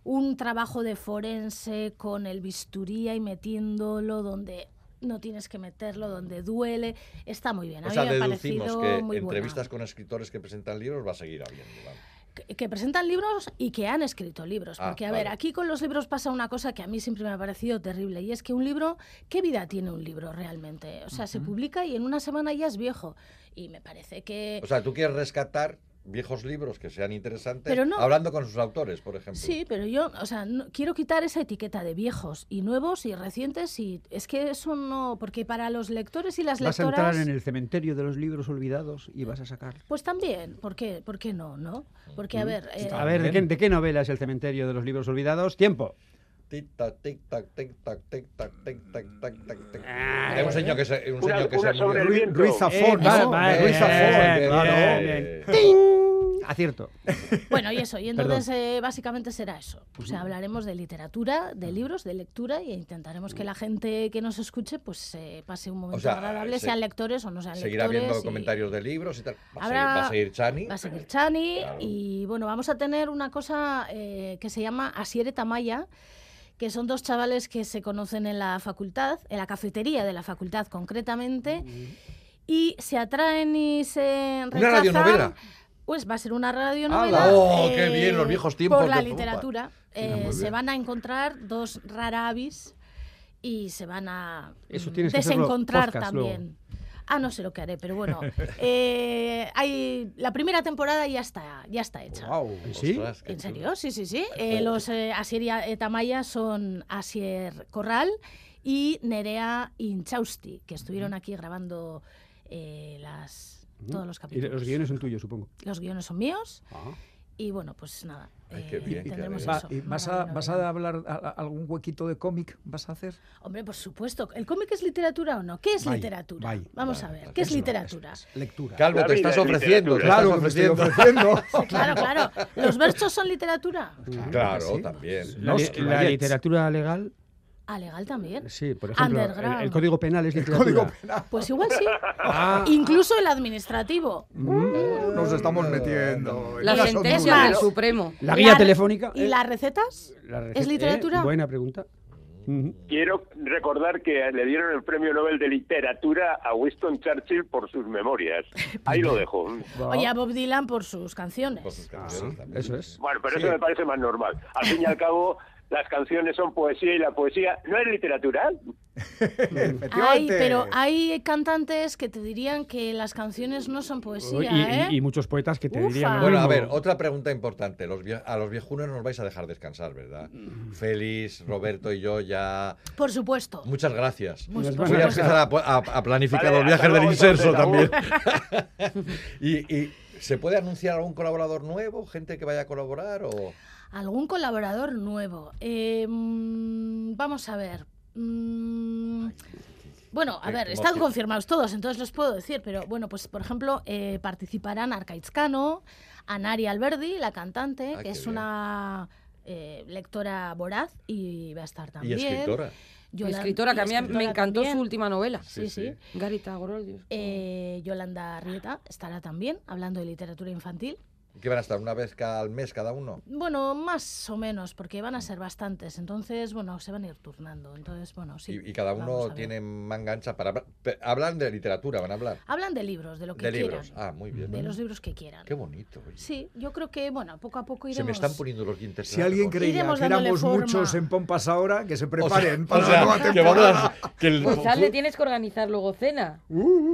un trabajo de forense con el bisturí y metiéndolo donde no tienes que meterlo, donde duele. Está muy bien. A O mí sea, me ha deducimos parecido que muy buena. entrevistas con escritores que presentan libros va a seguir habiendo. Que, que presentan libros y que han escrito libros. Ah, Porque, a ver, vale. aquí con los libros pasa una cosa que a mí siempre me ha parecido terrible. Y es que un libro, ¿qué vida tiene un libro realmente? O sea, se publica y en una semana ya es viejo. Y me parece que... O sea, tú quieres rescatar viejos libros que sean interesantes Pero no. hablando con sus autores, por ejemplo. Sí, pero yo, o sea, no- quiero quitar esa etiqueta de viejos y nuevos y recientes y es que eso no, porque para los lectores y las Vas a lectoras, entrar en el cementerio de los libros olvidados y vas a sacar. pues también, ¿por qué? ¿Por qué no? ¿No? Porque a ver, eh, A ver, ¿de qué, de qué novela es el cementerio de los libros olvidados? Tiempo. Tic tac, tic tac, tic tac, tic tac, tic tac, tac, tac, tic. Ah, Hay un señor que se, un señor que se murió. Ruiz Zafón, Eh, ¿no? va- va- Ruiz claro. Eh, Acierto. bueno, y eso, y entonces eh, básicamente será eso. O sea, hablaremos de literatura, de libros, de lectura y intentaremos que la gente que nos escuche pues eh, pase un momento sea, agradable, se- sean lectores o no sean Seguirá lectores. habiendo y- comentarios de libros y tal. Va a, Habrá- seguir, va a seguir Chani. Va a seguir Chani Claro. y bueno, vamos a tener una cosa eh, que se llama Asiere Tamaya, que son dos chavales que se conocen en la facultad, en la cafetería de la facultad concretamente, y se atraen y se rechazan. radionovela? Pues va a ser una radionovela. ¡Oh, qué bien! Los viejos tiempos Por la literatura. Eh, se van a encontrar dos raravis y se van a Eso desencontrar también. Ah, no sé lo que haré, pero bueno. eh, hay, la primera temporada ya está, ya está hecha. Qué ¿En serio? Sí, sí, sí. Eh, los eh, Asier y eh, Tamaya son Asier Corral y Nerea Inchausti, que estuvieron aquí grabando eh, las, todos los Y capítulos. los guiones son tuyos, supongo. Los guiones son míos Ah. Y bueno, pues nada. Ay, qué eh, qué tendremos. Va, eso. ¿y vas, a, ¿Vas a hablar a- a- algún huequito de cómic? ¿Vas a hacer? Hombre, por supuesto. ¿El cómic es literatura o no? ¿Qué es Vaya, literatura? vaya, Vamos a ver. ¿Qué es literatura? eso es Lectura. Calvo, te estás es ofreciendo. te estás Claro estoy ofreciendo. ofreciendo. Claro, claro. ¿Los versos son literatura? Claro, Sí. también. La, Los la literatura legal, Ah, legal también. sí, por ejemplo, el, Underground. el Código Penal es literatura. Código penal. Pues igual sí. Ah. Incluso el administrativo. Mm, Nos estamos metiendo. en La sentencia del Supremo. La guía La- telefónica. ¿Y eh, las recetas? la ¿Es receta- literatura? eh, buena pregunta. Quiero recordar que le dieron el premio Nobel de Literatura a Winston Churchill por sus memorias. Ahí lo dejo. Oye, a Bob Dylan por sus canciones. Por sus canciones también. Eso es. Bueno, pero eso me parece más normal. Al fin y al cabo, las canciones son poesía y la poesía no es literatura. Ay, pero hay cantantes que te dirían que las canciones no son poesía, y, ¿eh? y muchos poetas que te Ufa. dirían. Bueno, a ver, otra pregunta importante. Los a los viejunos nos vais a dejar descansar, ¿verdad? Félix, Roberto y yo ya... Por supuesto. Muchas gracias. Muchas Voy Voy a gracias. empezar a, a- a planificar Vale, los viajes del inserso también. y, y ¿Se puede anunciar algún colaborador nuevo? ¿Gente que vaya a colaborar? O... ¿Algún colaborador nuevo? Eh, mm, vamos a ver. Mm, bueno, a ver, están confirmados todos, entonces los puedo decir, pero bueno, pues por ejemplo, eh, participarán Arcaitzcano, Anari Alberdi, la cantante, Ah, que es bien. una eh, lectora voraz y va a estar Y también. escritora. Yolan- escritora, que a mí me encantó también. su última novela. Sí, Sí, sí. sí. Garita Gorodios. Eh, Yolanda Rieta estará también hablando de literatura infantil. ¿Qué van a estar? ¿Una vez cada al mes cada uno? Bueno, más o menos, porque van a ser bastantes. Entonces, bueno, se van a ir turnando. Entonces, bueno, sí. y, y cada uno tiene manga ancha para Hablan de literatura, van a hablar. Hablan de libros, de lo que De quieran. libros. Ah, muy bien. De los libros que quieran. Qué bonito. oye. Sí, yo creo que, bueno, poco a poco iremos... Se me están poniendo los dientes Si alguien creía Iremos que éramos forma. muchos en Pompas ahora, que se O sea, preparen o para sea, la nueva que temporada. el- Pues le tienes que organizar luego cena.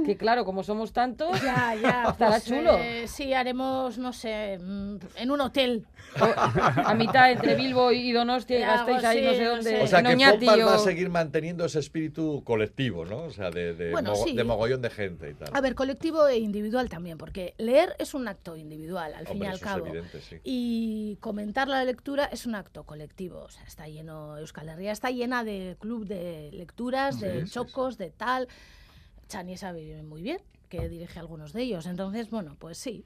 Que claro, como somos tantos, Ya, ya. Estará pues, chulo. eh, sí, haremos, no sé, mm, en un hotel. a mitad entre Bilbo y Donostia y gastéis ahí no sé dónde. sé. O sea, en que Oñati Pompas va a o- seguir manteniendo ese espíritu colectivo, ¿no? O sea, de, de, Bueno, mogo- sí. de mogollón de gente y tal. A ver, colectivo e individual también, porque leer es un acto individual, al fin Hombre, y al cabo. evidente, sí. Y comentar la lectura es un acto colectivo. O sea, está lleno, Euskal Herria está llena de club de lecturas, de Sí, sí, chocos, de tal. Chani sabe muy bien que dirige algunos de ellos. Entonces, bueno, pues sí.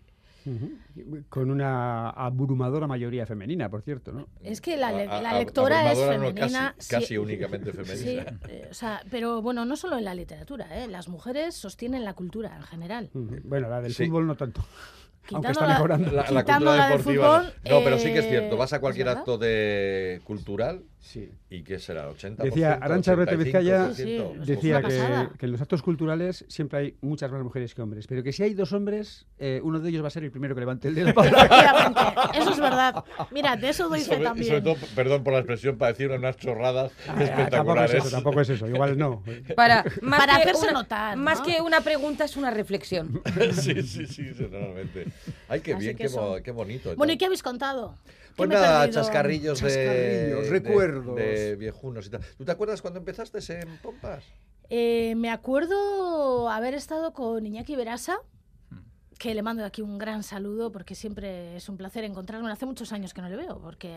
Con una abrumadora mayoría femenina, por cierto, ¿no? Es que la, le- A- la a- lectora es no, femenina. casi, sí. únicamente Sí, femenina. eh, o sea, pero bueno, no solo en la literatura, ¿eh? las mujeres sostienen la cultura en general. Bueno, la del Sí. fútbol no tanto. Aunque está mejorando. La, cultura deportiva. no. fútbol, no, pero sí que es eh, cierto. Vas a cualquier acto de cultural Sí. y ¿qué será? ¿80%? Decía Arantxa Rete Vizcaya, 85%. Sí, sí, es una Decía que, que en los actos culturales siempre hay muchas más mujeres que hombres, pero que si hay dos hombres, eh, uno de ellos va a ser el primero que levante el dedo. Efectivamente, eso es verdad. Mira, de eso doy fe Sobre, también. sobre todo, perdón por la expresión, para decir unas chorradas Ah, tampoco es espectaculares. eso, tampoco es eso, igual no. Para, más Para que hacerse una- notar, ¿no? Más que una pregunta, es una reflexión. sí, sí, sí, totalmente. Ay, qué Así bien, que qué, bo- qué bonito. Bueno, ¿y qué habéis contado? ¿Qué Pues nada, chascarrillos, de, Chascarrillos, de- recuerdos. De, viejunos y tal. ¿Tú te acuerdas cuando empezaste en Pompas? Eh, me acuerdo haber estado con Iñaki Berasa, que le mando de aquí un gran saludo porque siempre es un placer encontrarme. Hace muchos años que no le veo porque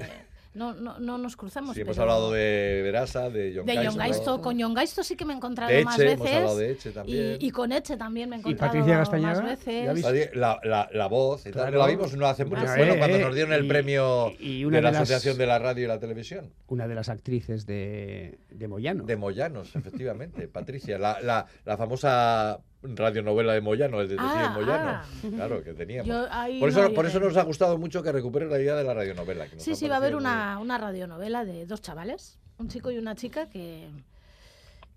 no, no, no nos cruzamos. Sí, hemos hablado de Verasa, de John de Gaisto. John Gaisto. Con John Gaisto sí que me he encontrado De más Eche, veces. hemos hablado de Eche también. Y, y con Eche también me he encontrado Patricia Gastañaga? más veces. La, la, la voz, y tal. Claro. la vimos no hace mucho, Ah, bueno, sí. cuando Eh, nos dieron el y- premio y una de la de las- Asociación de la Radio y la Televisión. Una de las actrices de, de Moyano. De Moyanos, efectivamente, Patricia, la, la, la famosa radionovela de Moyano, el detective Ah, Moyano. ah. Claro, que teníamos. Yo por no eso, por eso nos ha gustado mucho que recupere la idea de la radionovela. que nos Sí, sí, va a haber una, una radionovela de dos chavales, un chico y una chica que,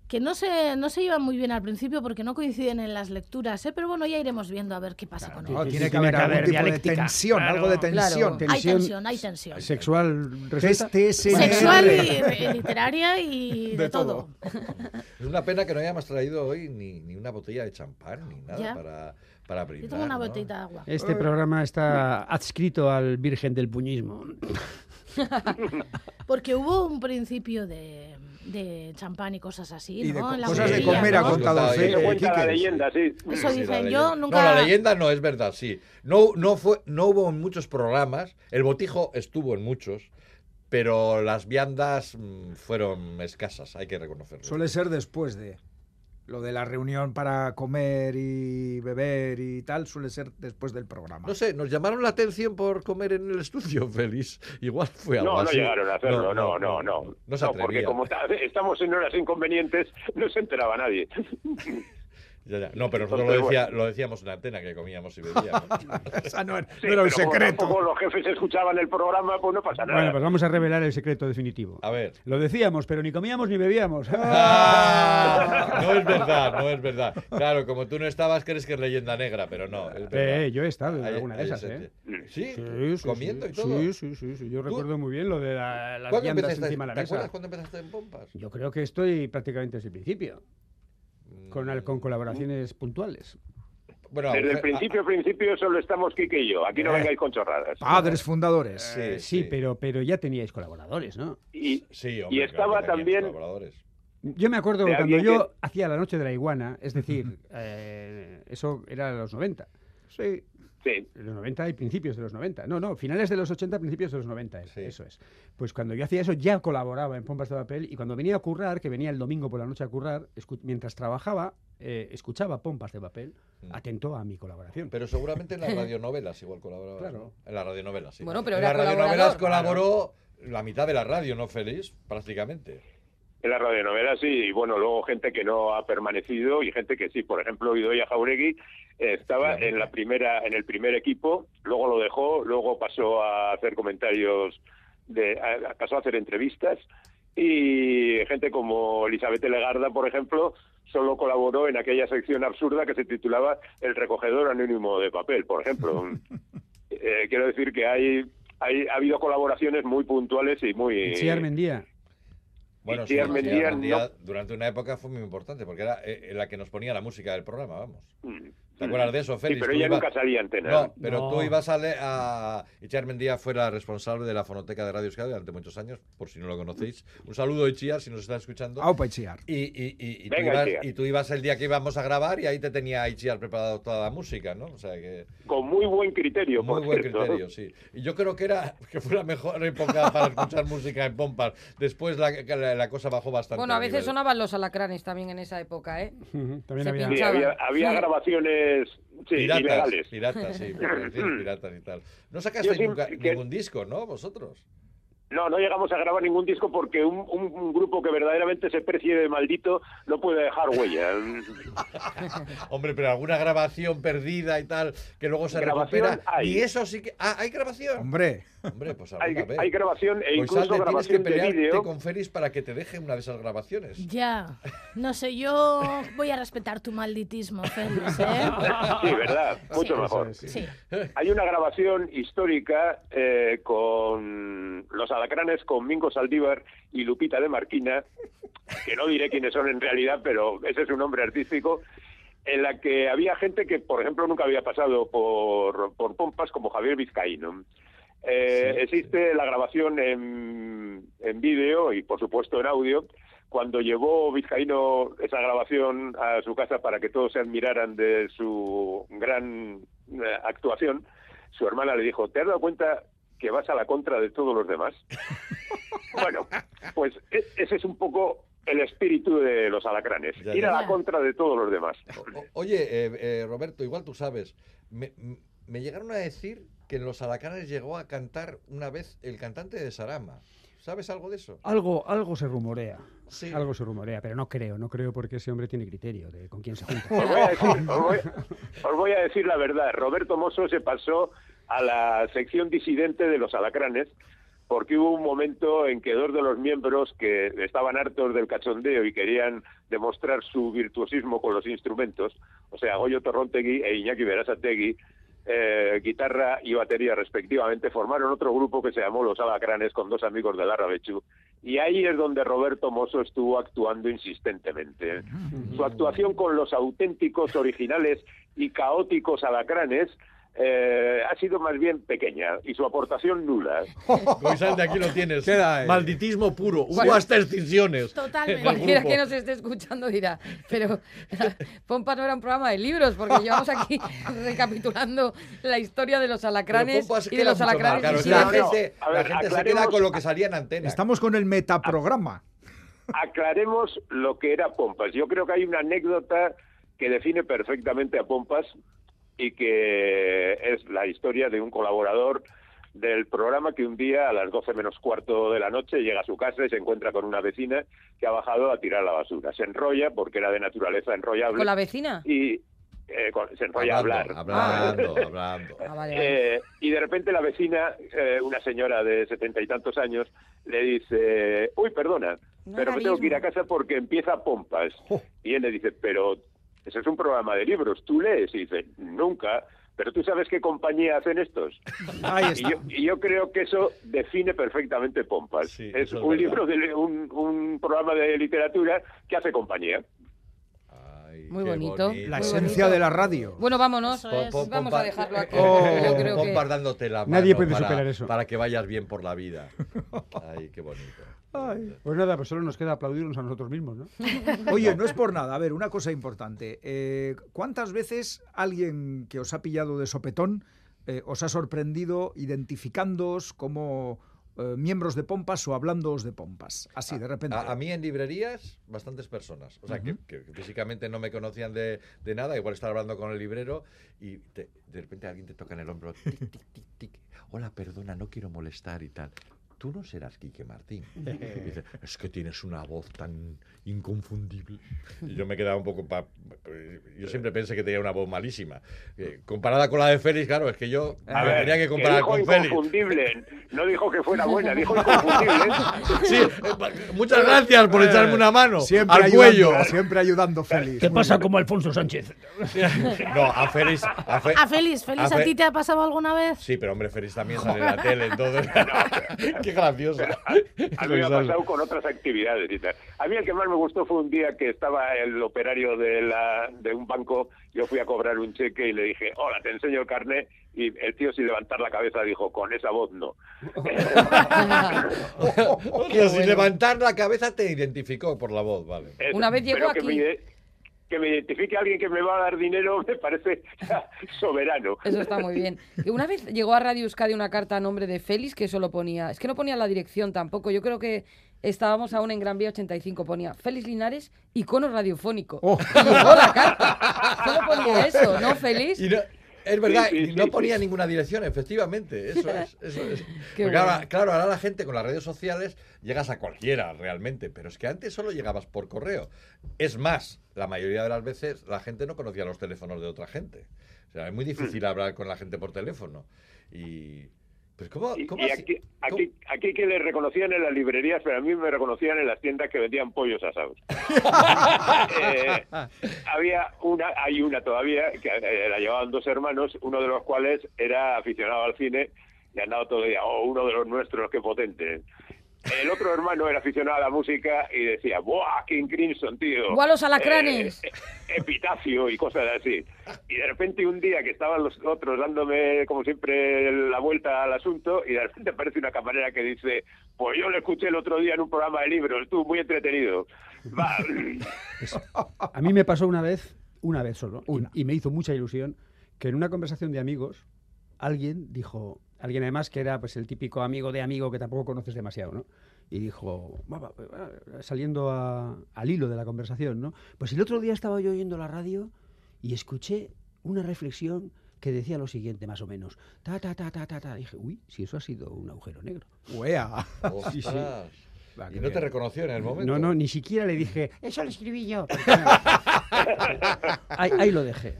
que no, se, no se llevan muy bien al principio porque no coinciden en las lecturas, ¿eh? pero bueno, ya iremos viendo a ver qué pasa con No, ellos. tiene Sí, que tiene haber que algún haber tipo de tensión, claro. algo de tensión. Claro. Hay tensión, hay tensión. Sexual resulta. Sexual y y literaria y de, De todo. todo. Es una pena que no hayamos traído hoy ni, ni una botella de champán ni nada Ya. para, para Yo brindar. tengo una ¿no? botellita de agua. Este programa está adscrito al Virgen del Puñismo. Porque hubo un principio de, de champán y cosas así, Y de ¿no? la cosas de comer ha ¿no? contado eh, cuenta la leyenda, sí. Eso Sí, dicen, yo No, nunca... la leyenda no es verdad, sí. No, no, fue, no hubo en muchos programas. El botijo estuvo en muchos, pero las viandas mm, fueron escasas, hay que reconocerlo. Suele ser después de lo de la reunión para comer y beber y tal, suele ser después del programa. No sé, nos llamaron la atención por comer en el estudio, Félix. Igual fue algo No, no así. llegaron a hacerlo, no, no, no. No, se porque atrevían. como ta- estamos en horas inconvenientes, no se enteraba nadie. Ya, ya. No, pero nosotros lo, decía- lo decíamos en la antena que comíamos y bebíamos. No, era- Sí, no era un pero como secreto. tampoco los jefes escuchaban el programa, pues no pasa nada. Bueno, pues vamos a revelar el secreto definitivo. A ver. Lo decíamos, pero ni comíamos ni bebíamos. Ah, no es verdad, no es verdad. Claro, como tú no estabas, crees que es leyenda negra, pero no. Es. Eh, yo he estado en alguna de esas, ¿eh? ¿Sí? Sí, sí, comiendo sí. y todo. Sí, sí, sí, sí. Yo recuerdo muy bien lo de la- las ¿Cuándo viandas empezaste? encima de la ¿Te mesa. acuerdas cuándo empezaste en Pompas? Yo creo que estoy prácticamente desde el principio, con, al- con colaboraciones puntuales. Bueno, Desde el a- principio, principio, solo estamos Quique y yo. Aquí no Eh. vengáis con chorradas. Padres fundadores. Sí, Eh, sí. sí, pero, pero ya teníais colaboradores, ¿no? Y, Sí, y hombre, estaba claro que también colaboradores. Yo me acuerdo cuando yo hacía la noche de la iguana, es decir, eh, eso era los 90. Sí. Sí. En los 90 y principios de los 90. No, no, finales de los 80, principios de los 90. es- Sí. Eso es. Pues cuando yo hacía eso ya colaboraba en Pompas de Papel y cuando venía a currar, que venía el domingo por la noche a currar, mientras trabajaba, eh, escuchaba Pompas de Papel, Mm. atento a mi colaboración. Pero seguramente en las radionovelas igual colaboraba. Claro. En las radionovelas, sí. Bueno, pero en las radionovelas colaboró la mitad de la radio, ¿no, Félix? Prácticamente. En las radionovelas sí, y bueno, luego gente que no ha permanecido y gente que sí. Por ejemplo, Idoia Jauregui estaba en la primera, en el primer equipo, luego lo dejó, luego pasó a hacer comentarios, de, a- pasó a hacer entrevistas y gente como Elizabeth Legarda, por ejemplo, solo colaboró en aquella sección absurda que se titulaba El recogedor anónimo de papel, por ejemplo. Eh, quiero decir que hay, hay ha habido colaboraciones muy puntuales y muy Itziar Mendía. Bueno, sí, Mendía Tía Mendía no- durante una época fue muy importante porque era eh, la que nos ponía la música del programa, vamos. Mm. ¿Te acuerdas de eso, Sí, Félix? pero Tú ella nunca salía antena. No, pero No. tú ibas a, le- a... Itziar Mendía fue la responsable de la fonoteca de Radio Euskadi durante muchos años, por si no lo conocéis. Un saludo, Itziar, si nos está escuchando. Aupa Itziar. Y, y, y, y tú ibas, y tú ibas el día que íbamos a grabar y ahí te tenía Itziar preparado toda la música, ¿no? O sea que... Con muy buen criterio, Muy por buen cierto. criterio, sí. Y yo creo que era que fue la mejor época para escuchar música en Pompas. Después la, la, la cosa bajó bastante. Bueno, a veces sonaban los alacranes también en esa época, ¿eh? También Se había... Sí, había, había Sí. grabaciones sí, Piratas, ilegales. piratas, sí, piratas y tal. No sacaste Yo sí nunca- que- ningún disco, ¿no? Vosotros. No, no llegamos a grabar ningún disco porque un, un- un grupo que verdaderamente se precie de maldito no puede dejar huella. Hombre, pero alguna grabación perdida y tal, que luego se Grabación recupera. hay. Y eso sí que. Ah, hay grabación. Hombre, Hombre, pues hay, vez. hay grabación e Pues, incluso tienes que grabación de pelearte vídeo. con Félix para que te deje una de esas grabaciones. Ya, no sé, yo voy a respetar tu malditismo, Félix, ¿eh? Sí, verdad, mucho Eso mejor. sí. Sí. Hay una grabación histórica eh, con los alacranes, con Mingo Saldívar y Lupita de Marquina, que no diré quiénes son en realidad, pero ese es un nombre artístico, en la que había gente que, por ejemplo, nunca había pasado por, por Pompas, como Javier Vizcaíno. Eh, Existe la grabación en, en vídeo y, por supuesto, en audio. Cuando llevó Vizcaíno esa grabación a su casa para que todos se admiraran de su gran eh, actuación, su hermana le dijo, ¿te has dado cuenta que vas a la contra de todos los demás? bueno, pues e- ese es un poco el espíritu de los alacranes, Ya, ir a la contra de todos los demás. O- oye, eh, eh, Roberto, igual tú sabes. Me, llegaron a decir que en los Alacanes llegó a cantar una vez el cantante de Sarama. ¿Sabes algo de eso? Algo, algo se rumorea. Sí. Algo se rumorea, pero no creo, no creo porque ese hombre tiene criterio de con quién se junta. Os voy, a decir, os, voy, os voy a decir la verdad. Roberto Mosso se pasó a la sección disidente de los alacranes porque hubo un momento en que dos de los miembros que estaban hartos del cachondeo y querían demostrar su virtuosismo con los instrumentos, o sea, Goyo Torrontegui e Iñaki Berasategui, eh, guitarra y batería respectivamente, formaron otro grupo que se llamó Los Alacranes con dos amigos de Larrabechu. Y ahí es donde Roberto Mosso estuvo actuando insistentemente. Su actuación con los auténticos, originales y caóticos alacranes eh, ha sido más bien pequeña y su aportación nula. Goizalde, aquí lo tienes. Malditismo puro. Hubo hasta extinciones. Totalmente. Cualquiera que nos esté escuchando dirá, pero Pompas no era un programa de libros, porque llevamos aquí recapitulando la historia de los alacranes y de los alacranes claro. La No, no. gente, la ver, gente se queda con lo que salía en antena. estamos con el metaprograma. Aclaremos lo que era Pompas. Yo creo que hay una anécdota que define perfectamente a Pompas y que es la historia de un colaborador del programa que un día a las 12 menos cuarto de la noche llega a su casa y se encuentra con una vecina que ha bajado a tirar la basura. Se enrolla porque era de naturaleza enrollable ¿Con la vecina? y eh, con- se enrolla a hablar. Hablando, hablando, hablando. Ah, vale, vale. Eh, y de repente la vecina, eh, una señora de setenta y tantos años, le dice, uy, perdona, No pero me tengo que ir a casa porque empieza Pompas. Y él le dice, pero ese es un programa de libros, ¿tú lees? Y dice, nunca, pero tú sabes qué compañía hacen estos. Ahí Y está. yo, y yo creo que eso define perfectamente Pompas. Sí, es un verdad. libro, de, un, un programa de literatura que hace compañía. Muy bonito. La esencia bonito. de la radio. Bueno, vámonos. Pom- Vamos pompa- a dejarlo aquí. Oh, Yo creo que... pompas dándote la Nadie mano puede para, superar eso. Para que vayas bien por la vida. Ay, qué bonito. Pues nada, pues solo nos queda aplaudirnos a nosotros mismos, ¿no? Oye, no es por nada. A ver, una cosa importante. Eh, ¿Cuántas veces alguien que os ha pillado de sopetón eh, os ha sorprendido identificándoos como eh, miembros de Pompas o hablándoos de Pompas? Así, de repente. A, a mí en librerías, bastantes personas. O sea, que- que, que físicamente no me conocían de, de nada. Igual estaba hablando con el librero y te- de repente alguien te toca en el hombro. Tic, tic, tic, tic. Hola, perdona, no quiero molestar y tal. Tú no serás Quique Martín. Y dice, es que tienes una voz tan inconfundible. Y yo me quedaba un poco... pa- yo siempre pensé que tenía una voz malísima. Eh, comparada con la de Félix, claro, es que yo A ver, tenía que comparar dijo con Félix. inconfundible. No dijo que fuera buena, dijo inconfundible. Sí, eh, muchas gracias por echarme una mano siempre al ayudando, cuello. Siempre ayudando, Félix. ¿Qué pasa bien. como Alfonso Sánchez? No, a Félix. A, Fe- A Félix, Félix, a ¿a ti te ha pasado alguna vez? Sí, pero hombre, Félix también sale en la tele, entonces. Qué gracioso. A mí me ha pasado con otras actividades y tal. A mí el que más me gustó fue un día que estaba el operario de, la, de un banco, yo fui a cobrar un cheque y le dije, hola, te enseño el carnet, y el tío sin levantar la cabeza dijo, con esa voz no. Tío, sin levantar la cabeza te identificó por la voz, vale. Una vez llegó que aquí- que me identifique alguien que me va a dar dinero me parece soberano. Eso está muy bien. Una vez llegó a Radio Euskadi una carta a nombre de Félix que solo ponía, es que no ponía la dirección tampoco, yo creo que estábamos aún en Gran Vía 85, ponía Félix Linares, icono radiofónico. Oh. Y llegó la carta. Solo ponía eso, ¿no, Félix? Y no- es verdad, Sí, no ponía sí. ninguna dirección, efectivamente. Eso es. Eso es. Qué Porque ahora, bueno. claro, ahora la gente con las redes sociales llegas a cualquiera realmente, pero es que antes solo llegabas por correo. Es más, la mayoría de las veces la gente no conocía los teléfonos de otra gente. O sea, es muy difícil hablar con la gente por teléfono. Y. Pues, ¿cómo, Y, cómo y aquí, aquí, aquí que le reconocían en las librerías, pero a mí me reconocían en las tiendas que vendían pollos asados. Eh, había una, hay una todavía, que eh, la llevaban dos hermanos, uno de los cuales era aficionado al cine y andaba todo el día, oh, uno de los nuestros, qué potente. El otro hermano era aficionado a la música y decía, ¡buah, King Crimson, tío! ¡Buah, los alacranes! Eh, eh, epitafio y cosas así. Y de repente un día que estaban los otros dándome, como siempre, la vuelta al asunto, y de repente aparece una camarera que dice, pues yo lo escuché el otro día en un programa de libros, estuvo muy entretenido. Va, A mí me pasó una vez, una vez solo, Una. Y, me hizo mucha ilusión que en una conversación de amigos alguien dijo, alguien además que era pues el típico amigo de amigo que tampoco conoces demasiado, ¿no? Y dijo, saliendo a- al hilo de la conversación, ¿no? Pues el otro día estaba yo oyendo la radio y escuché una reflexión que decía lo siguiente, más o menos. Ta, ta, ta, ta, ta, ta. Y dije, uy, si eso ha sido un agujero negro. Uea. Sí, sí. Va, Y no te reconoció en el momento. No, no, ni siquiera le dije, eso lo escribí yo. ahí, ahí lo dejé.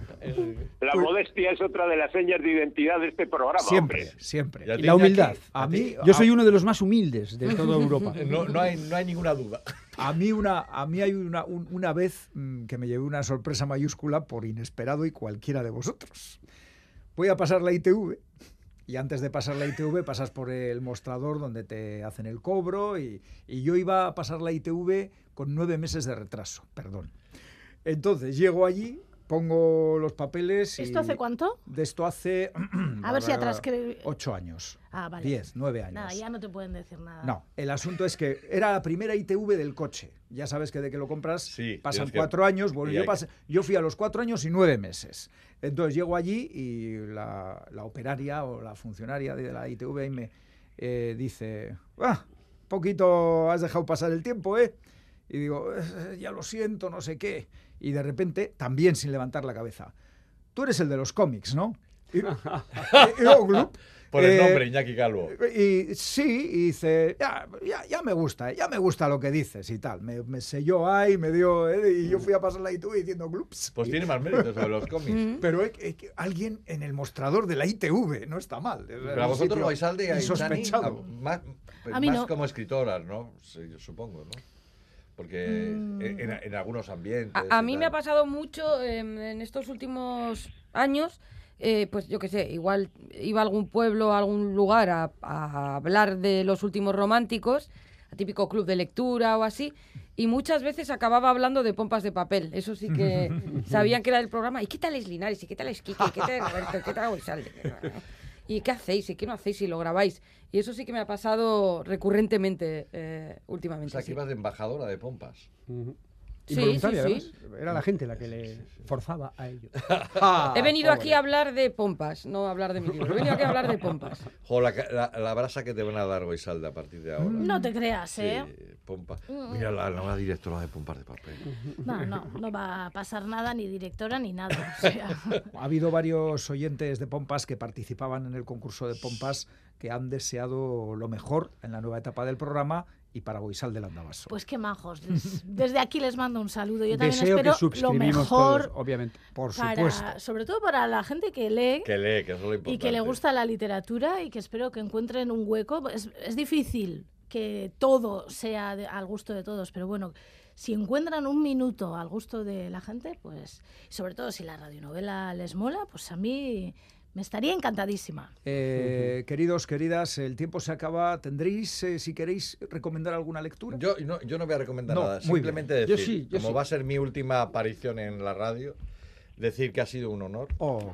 la modestia es otra de las señas de identidad de este programa. Siempre, hombre. siempre. Y la humildad. A mí, Yo soy uno de los más humildes de toda Europa. No, no, hay, no hay ninguna duda. A mí, una, a mí hay una, un- una vez mm, que me llevé una sorpresa mayúscula por inesperado y cualquiera de vosotros. Voy a pasar la ITV y antes de pasar la ITV pasas por el mostrador donde te hacen el cobro y, yo iba a pasar la ITV con nueve meses de retraso, perdón. Entonces llego allí, pongo los papeles y... ¿Esto hace cuánto? De esto hace... A ver si atrás que... Ocho años. Ah, vale. Diez, nueve años. Nada, ya no te pueden decir nada. No, el asunto es que era la primera ITV del coche. Ya sabes que de que lo compras Sí, pasan cuatro años. Bueno, yo, pasé- yo fui a los cuatro años y nueve meses. Entonces llego allí y la, la operaria o la funcionaria de la ITV ahí me eh, dice, ah, poquito has dejado pasar el tiempo, ¿eh? Y digo, "Eh, ya lo siento, no sé qué. Y de repente, también sin levantar la cabeza, tú eres el de los cómics, ¿no? Y, y- y. Por el Eh, nombre, Iñaki Calvo. y sí, y dice, ya, ya, ya me gusta, ya me gusta lo que dices y tal. Me, me selló ahí, me dio, eh, y yo fui a pasar la ITV diciendo glups. Pues tiene más méritos sobre los cómics. Pero que alguien en el mostrador de la ITV, no está mal. Pero a vosotros vais al de insospechado. más, A mí más no. como escritoras, ¿no? Sí, supongo, ¿no? Porque en, en algunos ambientes. A, a mí tal. me ha pasado mucho em, en estos últimos años, eh, pues yo qué sé, igual iba a algún pueblo, a algún lugar a, a hablar de los últimos románticos, a típico club de lectura o así, y muchas veces acababa hablando de pompas de papel. Eso sí que sabían que era el programa. ¿Y qué tal es Linares? ¿Y qué tal es Kike? ¿Y qué tal es Roberto? ¿Y qué tal? ¿Y qué hacéis? ¿Y qué no hacéis si lo grabáis? Y eso sí que me ha pasado recurrentemente eh, O últimamente. sea, que ibas de embajadora de pompas. Involuntaria, sí, además. Era la gente la que le forzaba a ello. Ah, He venido aquí pobre. a hablar de pompas, no a hablar de mi libro. He venido aquí a hablar de pompas. Jo, la, la- la brasa que te van a dar Goisalde a partir de ahora. No te creas, Sí, ¿eh? pompa. Mira la nueva directora de Pompas de Papel. No, no, no va a pasar nada, ni directora, ni nada. o sea. Ha habido varios oyentes de Pompas que participaban en el concurso de Pompas que han deseado lo mejor en la nueva etapa del programa y para Goisal del Andabaso. Pues qué majos. Desde aquí les mando un saludo. Yo también Deseo que espero lo suscribimos mejor, todos, obviamente. por para, supuesto. sobre todo para la gente que lee Que lee, que es lo importante. y que le gusta la literatura y que espero que encuentren un hueco. Es, es difícil que todo sea de- al gusto de todos, pero bueno, si encuentran un minuto al gusto de la gente, pues sobre todo si la radionovela les mola, pues a mí me estaría encantadísima. Eh, Queridos, queridas, el tiempo se acaba. ¿Tendréis, eh, si queréis, recomendar alguna lectura? Yo no, yo no voy a recomendar No, nada. muy Simplemente bien. Yo decir, sí, yo como sí. va a ser mi última aparición en la radio, decir que ha sido un honor, Oh,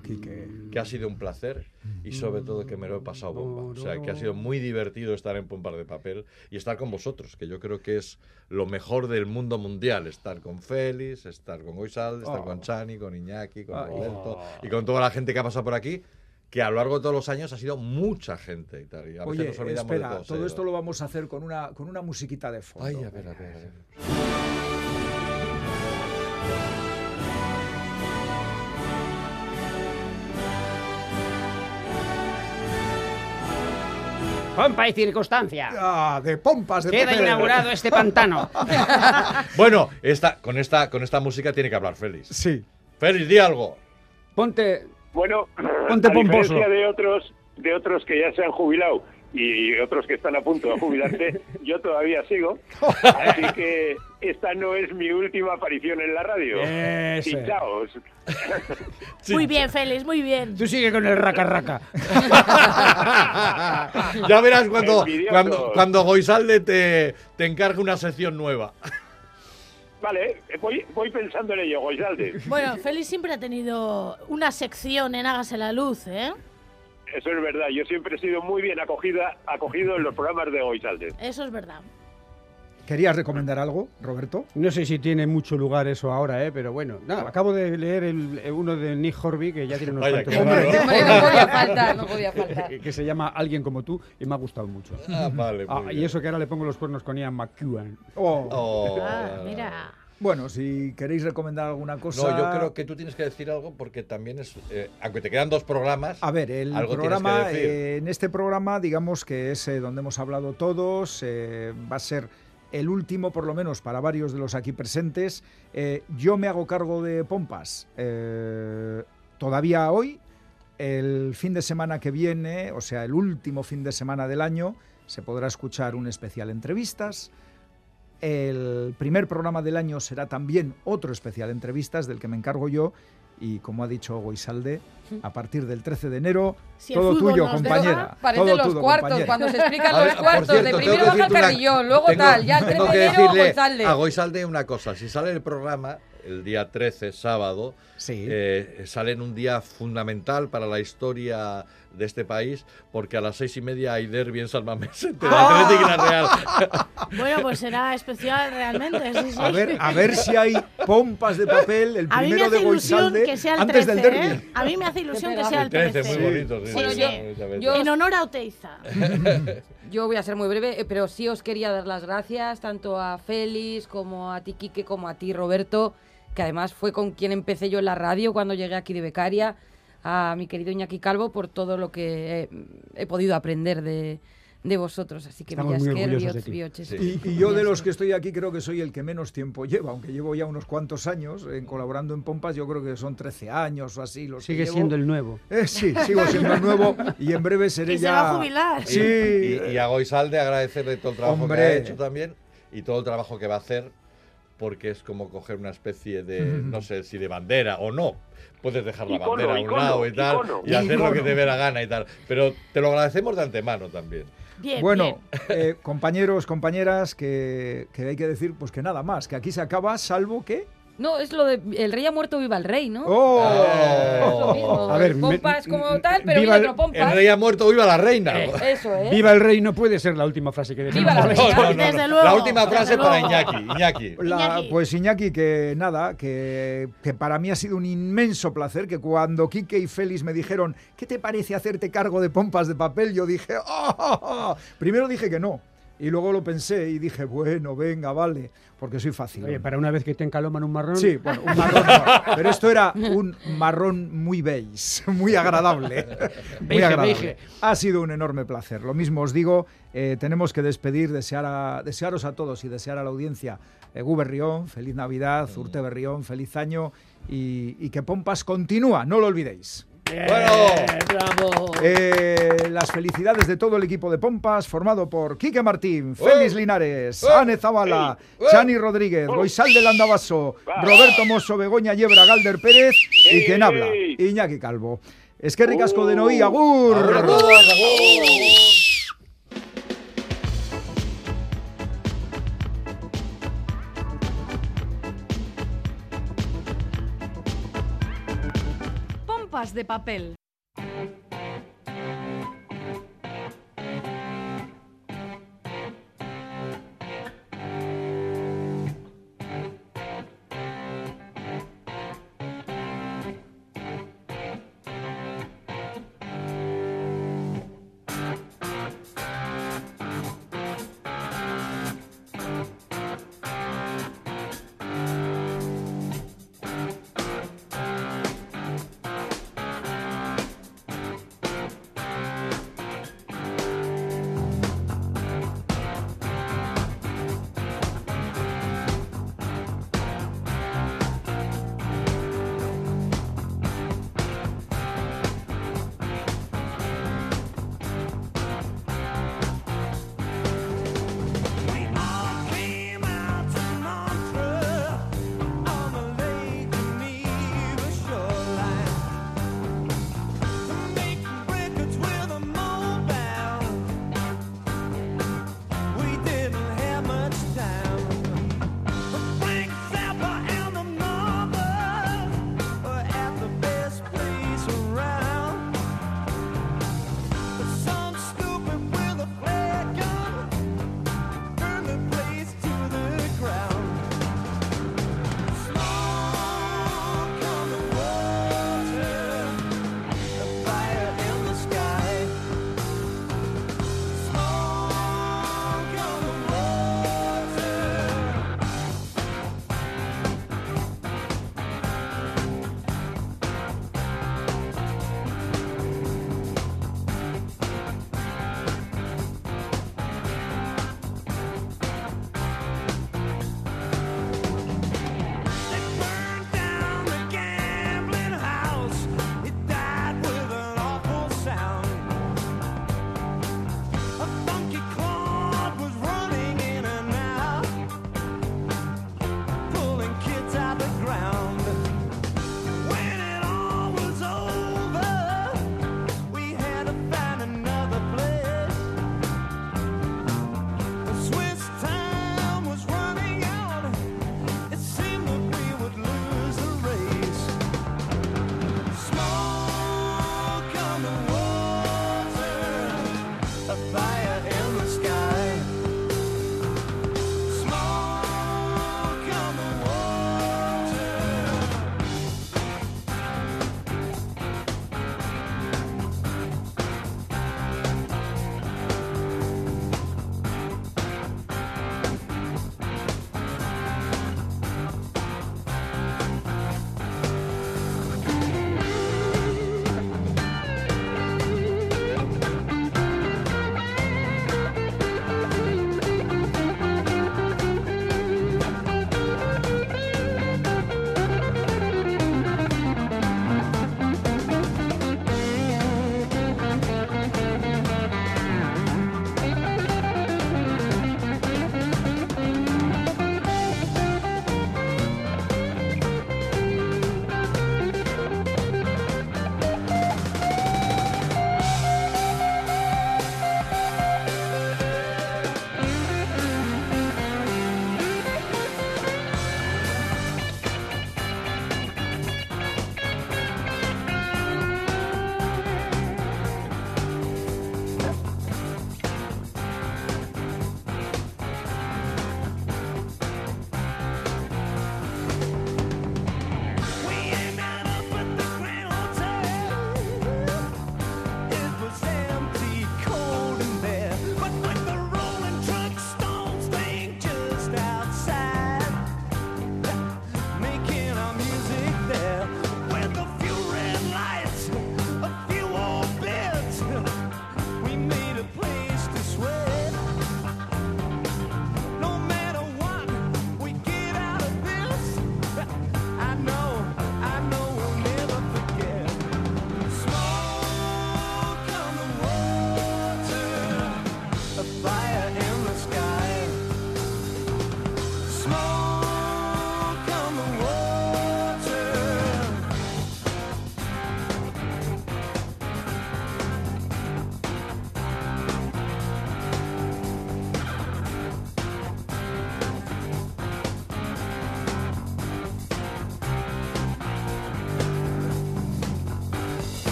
que ha sido un placer y sobre todo que me lo he pasado bomba. O sea, que ha sido muy divertido estar en Pompas de Papel y estar con vosotros, que yo creo que es lo mejor del mundo mundial. Estar con Félix, estar con Goisal, estar Oh. con Chani, con Iñaki, con. Roberto y con toda la gente que ha pasado por aquí. Que a lo largo de todos los años ha sido mucha gente y tal. Y a veces Oye, nos olvidamos de espera, todos todo ellos. esto lo vamos a hacer con una, con una musiquita de fondo. Ay, a ver, a ver, a ver. Pompa y circunstancia. Ah, de pompas de Queda papel. inaugurado este pantano. Bueno, esta, con, esta, con esta música tiene que hablar Félix. Sí. Félix, di algo. Ponte. Bueno, Ponte a pomposo. diferencia de otros, de otros que ya se han jubilado y otros que están a punto de jubilarse, yo todavía sigo. Así que esta no es mi última aparición en la radio. Ese. Hinchaos. Muy bien, Félix, muy bien. Tú sigue con el raca raca. ya verás cuando, cuando, cuando Goisalde te, te encargue una sección nueva. Vale, voy, voy pensando en ello, Goisalde. Bueno, Félix siempre ha tenido una sección en Hágase la Luz, ¿eh? Eso es verdad. Yo siempre he sido muy bien acogida, acogido en los programas de Goisalde. Eso es verdad. ¿Querías recomendar algo, Roberto? No sé si tiene mucho lugar eso ahora, ¿eh? pero bueno. Nada, acabo de leer el, el uno de Nick Horby, que ya tiene unos Vaya, cuantos. Hombre, no podía faltar, no podía faltar. que, se llama Alguien como tú, y me ha gustado mucho. Ah, vale. Ah, y eso que ahora le pongo los cuernos con Ian McEwan. Oh. Oh. Ah, mira. Bueno, si queréis recomendar alguna cosa. No, yo creo que tú tienes que decir algo porque también es. eh, aunque te quedan dos programas. A ver, el programa, eh, en este programa, digamos que es eh, donde hemos hablado todos, va a ser el último, por lo menos para varios de los aquí presentes. Yo me hago cargo de Pompas todavía hoy, el fin de semana que viene, o sea, el último fin de semana del año, se podrá escuchar un especial entrevistas. El primer programa del año será también otro especial entrevistas del que me encargo yo y como ha dicho Goisalde, a partir del 13 de enero, Si todo tuyo, compañera. deja, Parecen todo los tuyo, cuartos, compañera. cuando se explican ver, los cuartos. cierto, de primero baja carrillón, luego tengo- tal, ya el 13 tengo de enero, Goizalde. a Goisalde una cosa. Si sale el programa el día 13, sábado, Sí. eh, sale en un día fundamental para la historia de este país, porque a las seis y media hay derbi en San Mamés entre el Atlético y la Real. Bueno, pues será especial realmente. Sí, sí. A ver, a ver si hay pompas de papel el primero de Goisalde que sea el antes 13, del derbi. ¿eh? A mí me hace ilusión que sea el El 13, 13. muy bonito. sí, Bueno, sí, yo- sí, yo- En honor a Oteiza. Yo voy a ser muy breve, eh, pero sí os quería dar las gracias tanto a Félix como a ti, Quique, como a ti, Roberto, que además fue con quien empecé yo en la radio cuando llegué aquí de becaria, a mi querido Iñaki Calvo por todo lo que eh, he podido aprender de, de vosotros. Así que Estamos muy Villasker, orgullosos de Biots, ti. Bioches, Sí. Y, y yo de los que estoy aquí creo que soy el que menos tiempo lleva, aunque llevo ya unos cuantos años en colaborando en Pompas, yo creo que son 13 años o así los que Sigue llevo. siendo el nuevo. Eh, sí, sigo siendo el nuevo y en breve seré Y se ya... va a jubilar. Sí. Y, y a Goisalde agradecerle todo el trabajo Hombre. que ha hecho también y todo el trabajo que va a hacer, porque es como coger una especie de, no sé si de bandera o no. Puedes dejar la Icono, bandera a un icono, lado y tal, icono. y hacer lo que te dé la gana y tal. Pero te lo agradecemos de antemano también. Bien, Bueno, bien. eh, compañeros, compañeras, que, que hay que decir pues que nada más, que aquí se acaba, salvo que... No, es lo de el rey ha muerto, viva el rey, ¿no? ¡Oh! Es lo mismo. A ver, el Pompas me- como tal, pero viva el- otro El Pompas. rey ha muerto, viva la reina. Eh, Eso es. Viva el rey no puede ser la última frase que decimos. Viva la No, no, no, no. Desde luego, La última desde frase para luego. Iñaki. Iñaki. La- Iñaki. pues Iñaki, que nada, que, que para mí ha sido un inmenso placer, que cuando Quique y Félix me dijeron, ¿qué te parece hacerte cargo de pompas de papel? Yo dije, ¡ah! Primero dije que no, y luego lo pensé y dije, bueno, venga, vale, porque soy fácil. Oye, para una vez que te encaloman un marrón. Sí, bueno, un marrón no, pero esto era un marrón muy beige, muy agradable. muy agradable. Ha sido un enorme placer. Lo mismo os digo, eh, tenemos que despedir, desear a, desearos a todos y desear a la audiencia eh, Gu Berrión, feliz Navidad, Urte Berrión, feliz año y, y que Pompas continúa, no lo olvidéis. Bueno. Bravo. Eh, las felicidades de todo el equipo de Pompas, formado por Quique Martín, Félix ¡Eh! Linares, ¡Eh! Ane Zavala, ¡Eh! Chani Rodríguez, Goisal del Andabaso, Roberto Mosso, Begoña Yebra, Galder Pérez y ¡Ey, quien habla! Iñaki Calvo. Es que ricasco de Noí, agur. Agur a todos, agur. Pompas de papel.